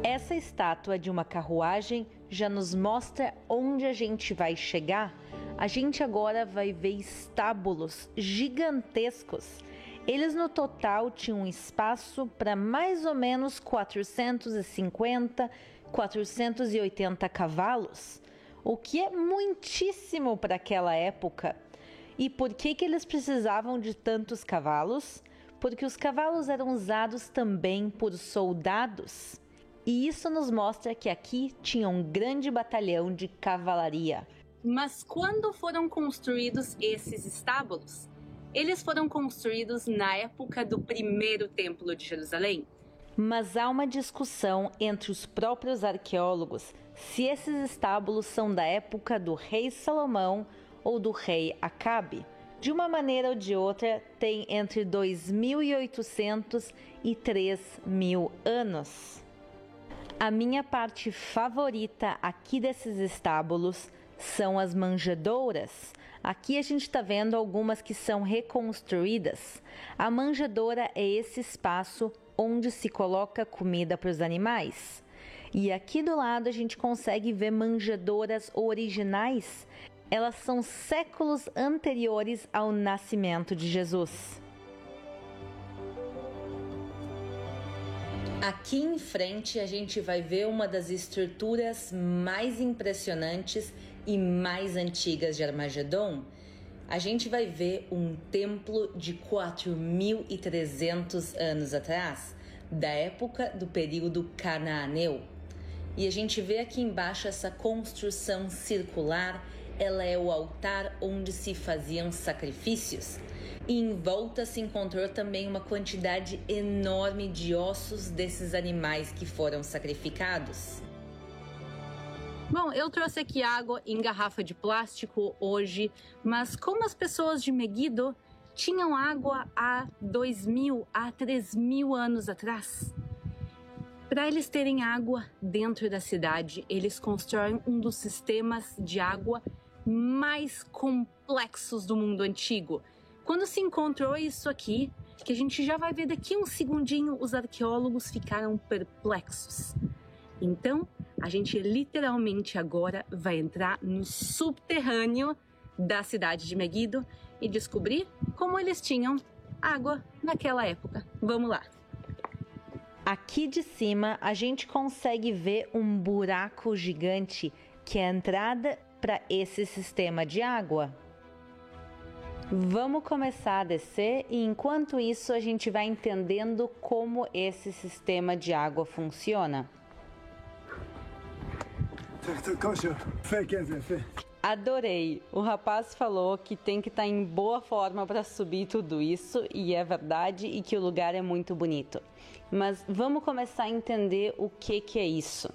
B: Essa estátua de uma carruagem já nos mostra onde a gente vai chegar. A gente agora vai ver estábulos gigantescos. Eles no total tinham espaço para mais ou menos 450, 480 cavalos, o que é muitíssimo para aquela época. E por que, que eles precisavam de tantos cavalos? Porque os cavalos eram usados também por soldados. E isso nos mostra que aqui tinha um grande batalhão de cavalaria.
K: Mas quando foram construídos esses estábulos? Eles foram construídos na época do primeiro templo de Jerusalém.
B: Mas há uma discussão entre os próprios arqueólogos se esses estábulos são da época do rei Salomão ou do rei Acabe. De uma maneira ou de outra, tem entre 2.800 e 3.000 anos. A minha parte favorita aqui desses estábulos são as manjedouras. Aqui a gente está vendo algumas que são reconstruídas. A manjedoura é esse espaço onde se coloca comida para os animais. E aqui do lado a gente consegue ver manjedouras originais. Elas são séculos anteriores ao nascimento de Jesus. Aqui em frente a gente vai ver uma das estruturas mais impressionantes e mais antigas de Armagedon. A gente vai ver um templo de 4.300 anos atrás,
L: da época do período canaaneu. E a gente vê aqui embaixo essa construção circular, ela é o altar onde se faziam sacrifícios. E em volta se encontrou também uma quantidade enorme de ossos desses animais que foram sacrificados.
I: Bom, eu trouxe aqui água em garrafa de plástico hoje, mas como as pessoas de Megiddo tinham água há dois mil, há três mil anos atrás? Para eles terem água dentro da cidade, eles constroem um dos sistemas de água mais complexos do mundo antigo. Quando se encontrou isso aqui, que a gente já vai ver daqui um segundinho, os arqueólogos ficaram perplexos. Então, a gente literalmente agora vai entrar no subterrâneo da cidade de Megiddo e descobrir como eles tinham água naquela época. Vamos lá!
G: Aqui de cima a gente consegue ver um buraco gigante que é a entrada para esse sistema de água. Vamos começar a descer e enquanto isso a gente vai entendendo como esse sistema de água funciona. Adorei. O rapaz falou que tem que estar tá em boa forma para subir tudo isso e é verdade e que o lugar é muito bonito. Mas vamos começar a entender o que que é isso.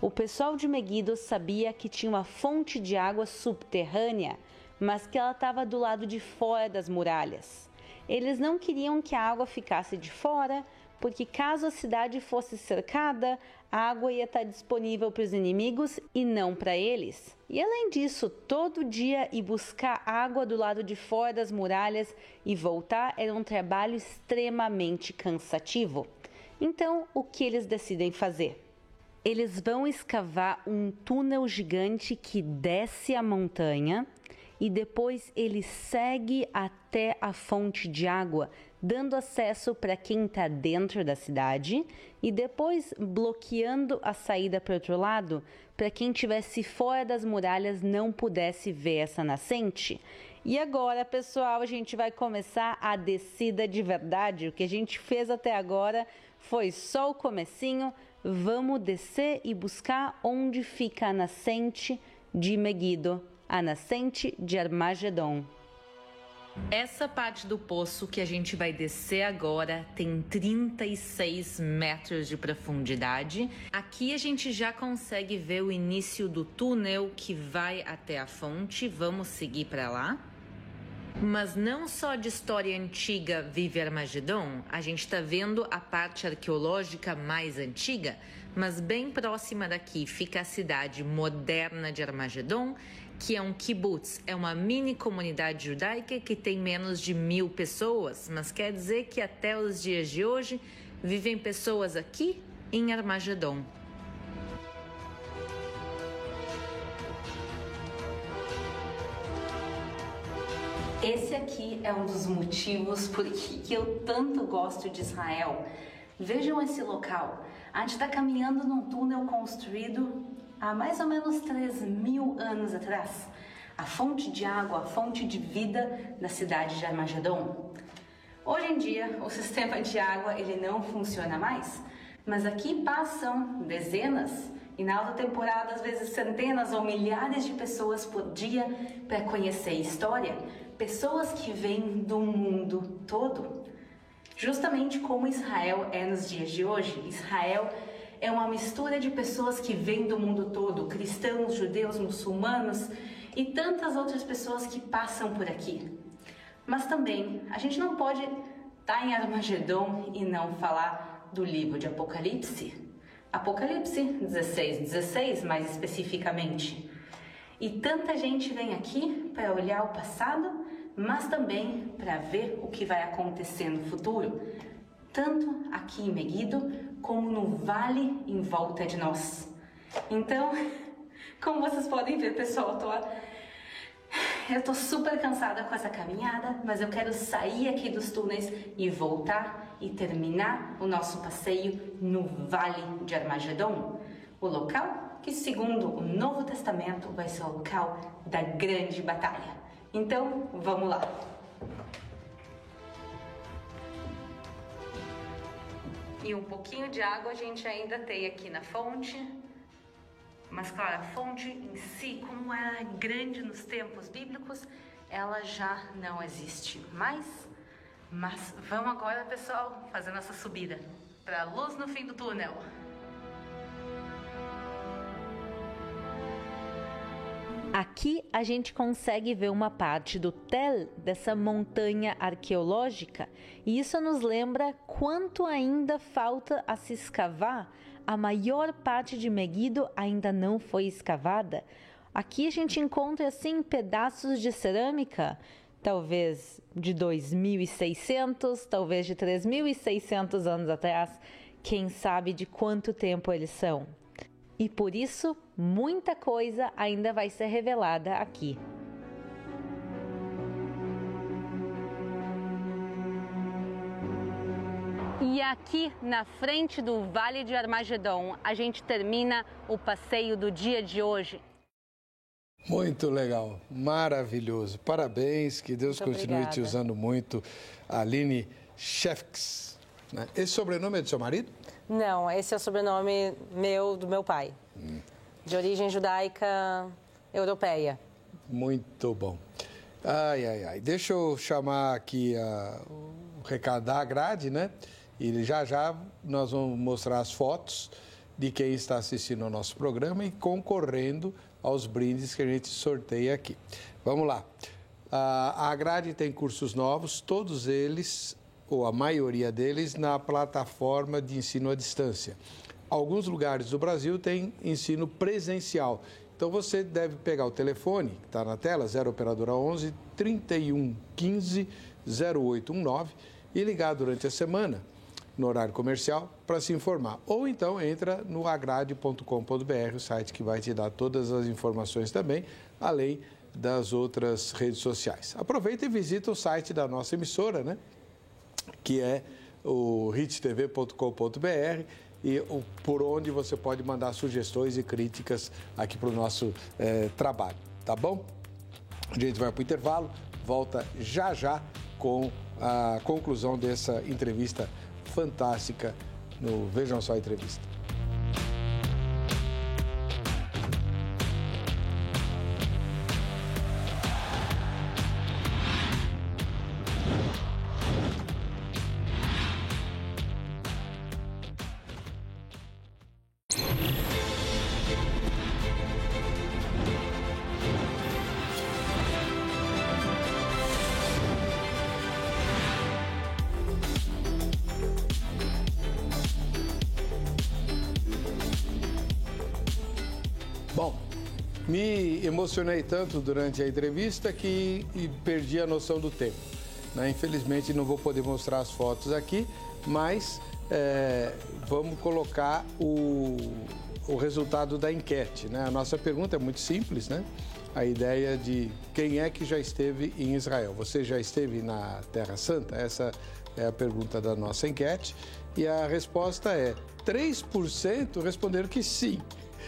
G: O pessoal de Megiddo sabia que tinha uma fonte de água subterrânea, mas que ela estava do lado de fora das muralhas. Eles não queriam que a água ficasse de fora, porque caso a cidade fosse cercada, água ia estar disponível para os inimigos e não para eles. E além disso, todo dia ir buscar água do lado de fora das muralhas e voltar era um trabalho extremamente cansativo. Então, o que eles decidem fazer? Eles vão escavar um túnel gigante que desce a montanha e depois ele segue até a fonte de água, dando acesso para quem está dentro da cidade e depois bloqueando a saída para outro lado para quem estivesse fora das muralhas não pudesse ver essa nascente. E agora, pessoal, a gente vai começar a descida de verdade. O que a gente fez até agora foi só o comecinho. Vamos descer e buscar onde fica a nascente de Megiddo a nascente de Armagedon.
L: Essa parte do poço que a gente vai descer agora tem 36 metros de profundidade. Aqui a gente já consegue ver o início do túnel que vai até a fonte. Vamos seguir para lá. Mas não só de história antiga vive Armagedon, a gente está vendo a parte arqueológica mais antiga, mas bem próxima daqui fica a cidade moderna de Armagedon, que é um kibbutz, é uma mini comunidade judaica que tem menos de mil pessoas, mas quer dizer que até os dias de hoje vivem pessoas aqui em Armagedon.
B: Esse aqui é um dos motivos por que eu tanto gosto de Israel. Vejam esse local. A gente está caminhando num túnel construído há mais ou menos 3 mil anos atrás, a fonte de água, a fonte de vida da cidade de Armagedon. Hoje em dia, o sistema de água ele não funciona mais, mas aqui passam dezenas e na alta temporada às vezes centenas ou milhares de pessoas por dia para conhecer história, pessoas que vêm do mundo todo. Justamente como Israel é nos dias de hoje, Israel é uma mistura de pessoas que vêm do mundo todo, cristãos, judeus, muçulmanos e tantas outras pessoas que passam por aqui. Mas também a gente não pode estar tá em Armagedon e não falar do livro de Apocalipse. Apocalipse 16, 16 mais especificamente. E tanta gente vem aqui para olhar o passado, mas também para ver o que vai acontecer no futuro, tanto aqui em Megiddo como no vale em volta de nós. Então, como vocês podem ver, pessoal, eu tô, eu tô super cansada com essa caminhada, mas eu quero sair aqui dos túneis e voltar e terminar o nosso passeio no Vale de Armagedon, o local que, segundo o Novo Testamento, vai ser o local da grande batalha. Então, vamos lá.
I: E um pouquinho de água a gente ainda tem aqui na fonte. Mas, claro, a fonte em si, como era grande nos tempos bíblicos, ela já não existe mais. Mas vamos agora, pessoal, fazer nossa subida para a luz no fim do túnel.
G: Aqui a gente consegue ver uma parte do tel dessa montanha arqueológica e isso nos lembra quanto ainda falta a se escavar. A maior parte de Megiddo ainda não foi escavada. Aqui a gente encontra assim pedaços de cerâmica, talvez de 2.600, talvez de 3.600 anos atrás. Quem sabe de quanto tempo eles são? E por isso, muita coisa ainda vai ser revelada aqui.
I: E aqui na frente do Vale de Armagedon, a gente termina o passeio do dia de hoje.
A: Muito legal, maravilhoso. Parabéns, que Deus
B: Muito
A: continue
B: obrigada.
A: te usando muito. Aline Shefks. Né? Esse sobrenome é do seu marido?
B: Não, esse é o sobrenome meu, do meu pai. De origem judaica europeia.
A: Muito bom. Ai, ai, ai. Deixa eu chamar aqui a- o recado da grade, né? E já já nós vamos mostrar as fotos de quem está assistindo ao nosso programa e concorrendo aos brindes que a gente sorteia aqui. Vamos lá. A a grade tem cursos novos, todos eles, ou a maioria deles, na plataforma de ensino à distância. Alguns lugares do Brasil têm ensino presencial. Então você deve pegar o telefone, que está na tela, 0 Operadora 11 31 15 0819 e ligar durante a semana, no horário comercial, para se informar. Ou então entra no agrade.com.br, o site que vai te dar todas as informações também, além das outras redes sociais. Aproveita e visita o site da nossa emissora, né? Que é o hittv.com.br e o- por onde você pode mandar sugestões e críticas aqui para o nosso eh, trabalho, tá bom? A gente vai para o intervalo, volta já já com a conclusão dessa entrevista fantástica no Vejam Só a Entrevista. Me emocionei tanto durante a entrevista que perdi a noção do tempo. né? Infelizmente não vou poder mostrar as fotos aqui, mas é, vamos colocar o, o resultado da enquete. Né? A nossa pergunta é muito simples, né? A ideia de quem é que já esteve em Israel. Você já esteve na Terra Santa? Essa é a pergunta da nossa enquete. E a resposta é: 3% responderam que sim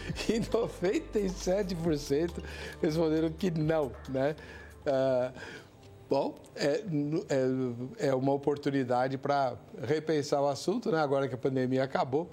A: e 97% responderam que não, né? Ah, bom, é, é, é uma oportunidade para repensar o assunto, né? Agora que a pandemia acabou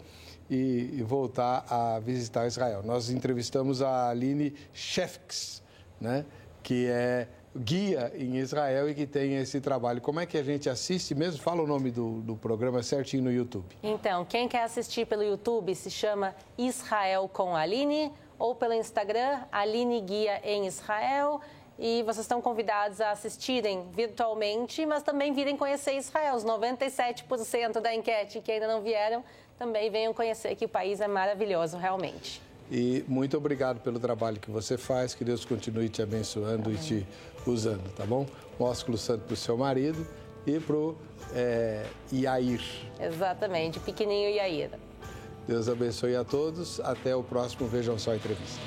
A: e, e voltar a visitar Israel. Nós entrevistamos a Aline Shefks, né? Que é guia em Israel e que tem esse trabalho. Como é que a gente assiste mesmo? Fala o nome do, do programa certinho no YouTube.
B: Então, quem quer assistir pelo YouTube se chama Israel com Aline ou pelo Instagram Aline Guia em Israel. E vocês estão convidados a assistirem virtualmente, mas também virem conhecer Israel. Os 97% da enquete que ainda não vieram também venham conhecer que o país é maravilhoso, realmente.
A: E muito obrigado pelo trabalho que você faz. Que Deus continue te abençoando e te usando, tá bom? Um ósculo santo para o seu marido e para o é, Iair.
B: Exatamente, pequenininho Aira.
A: Deus abençoe a todos. Até o próximo Vejam Só a Entrevista.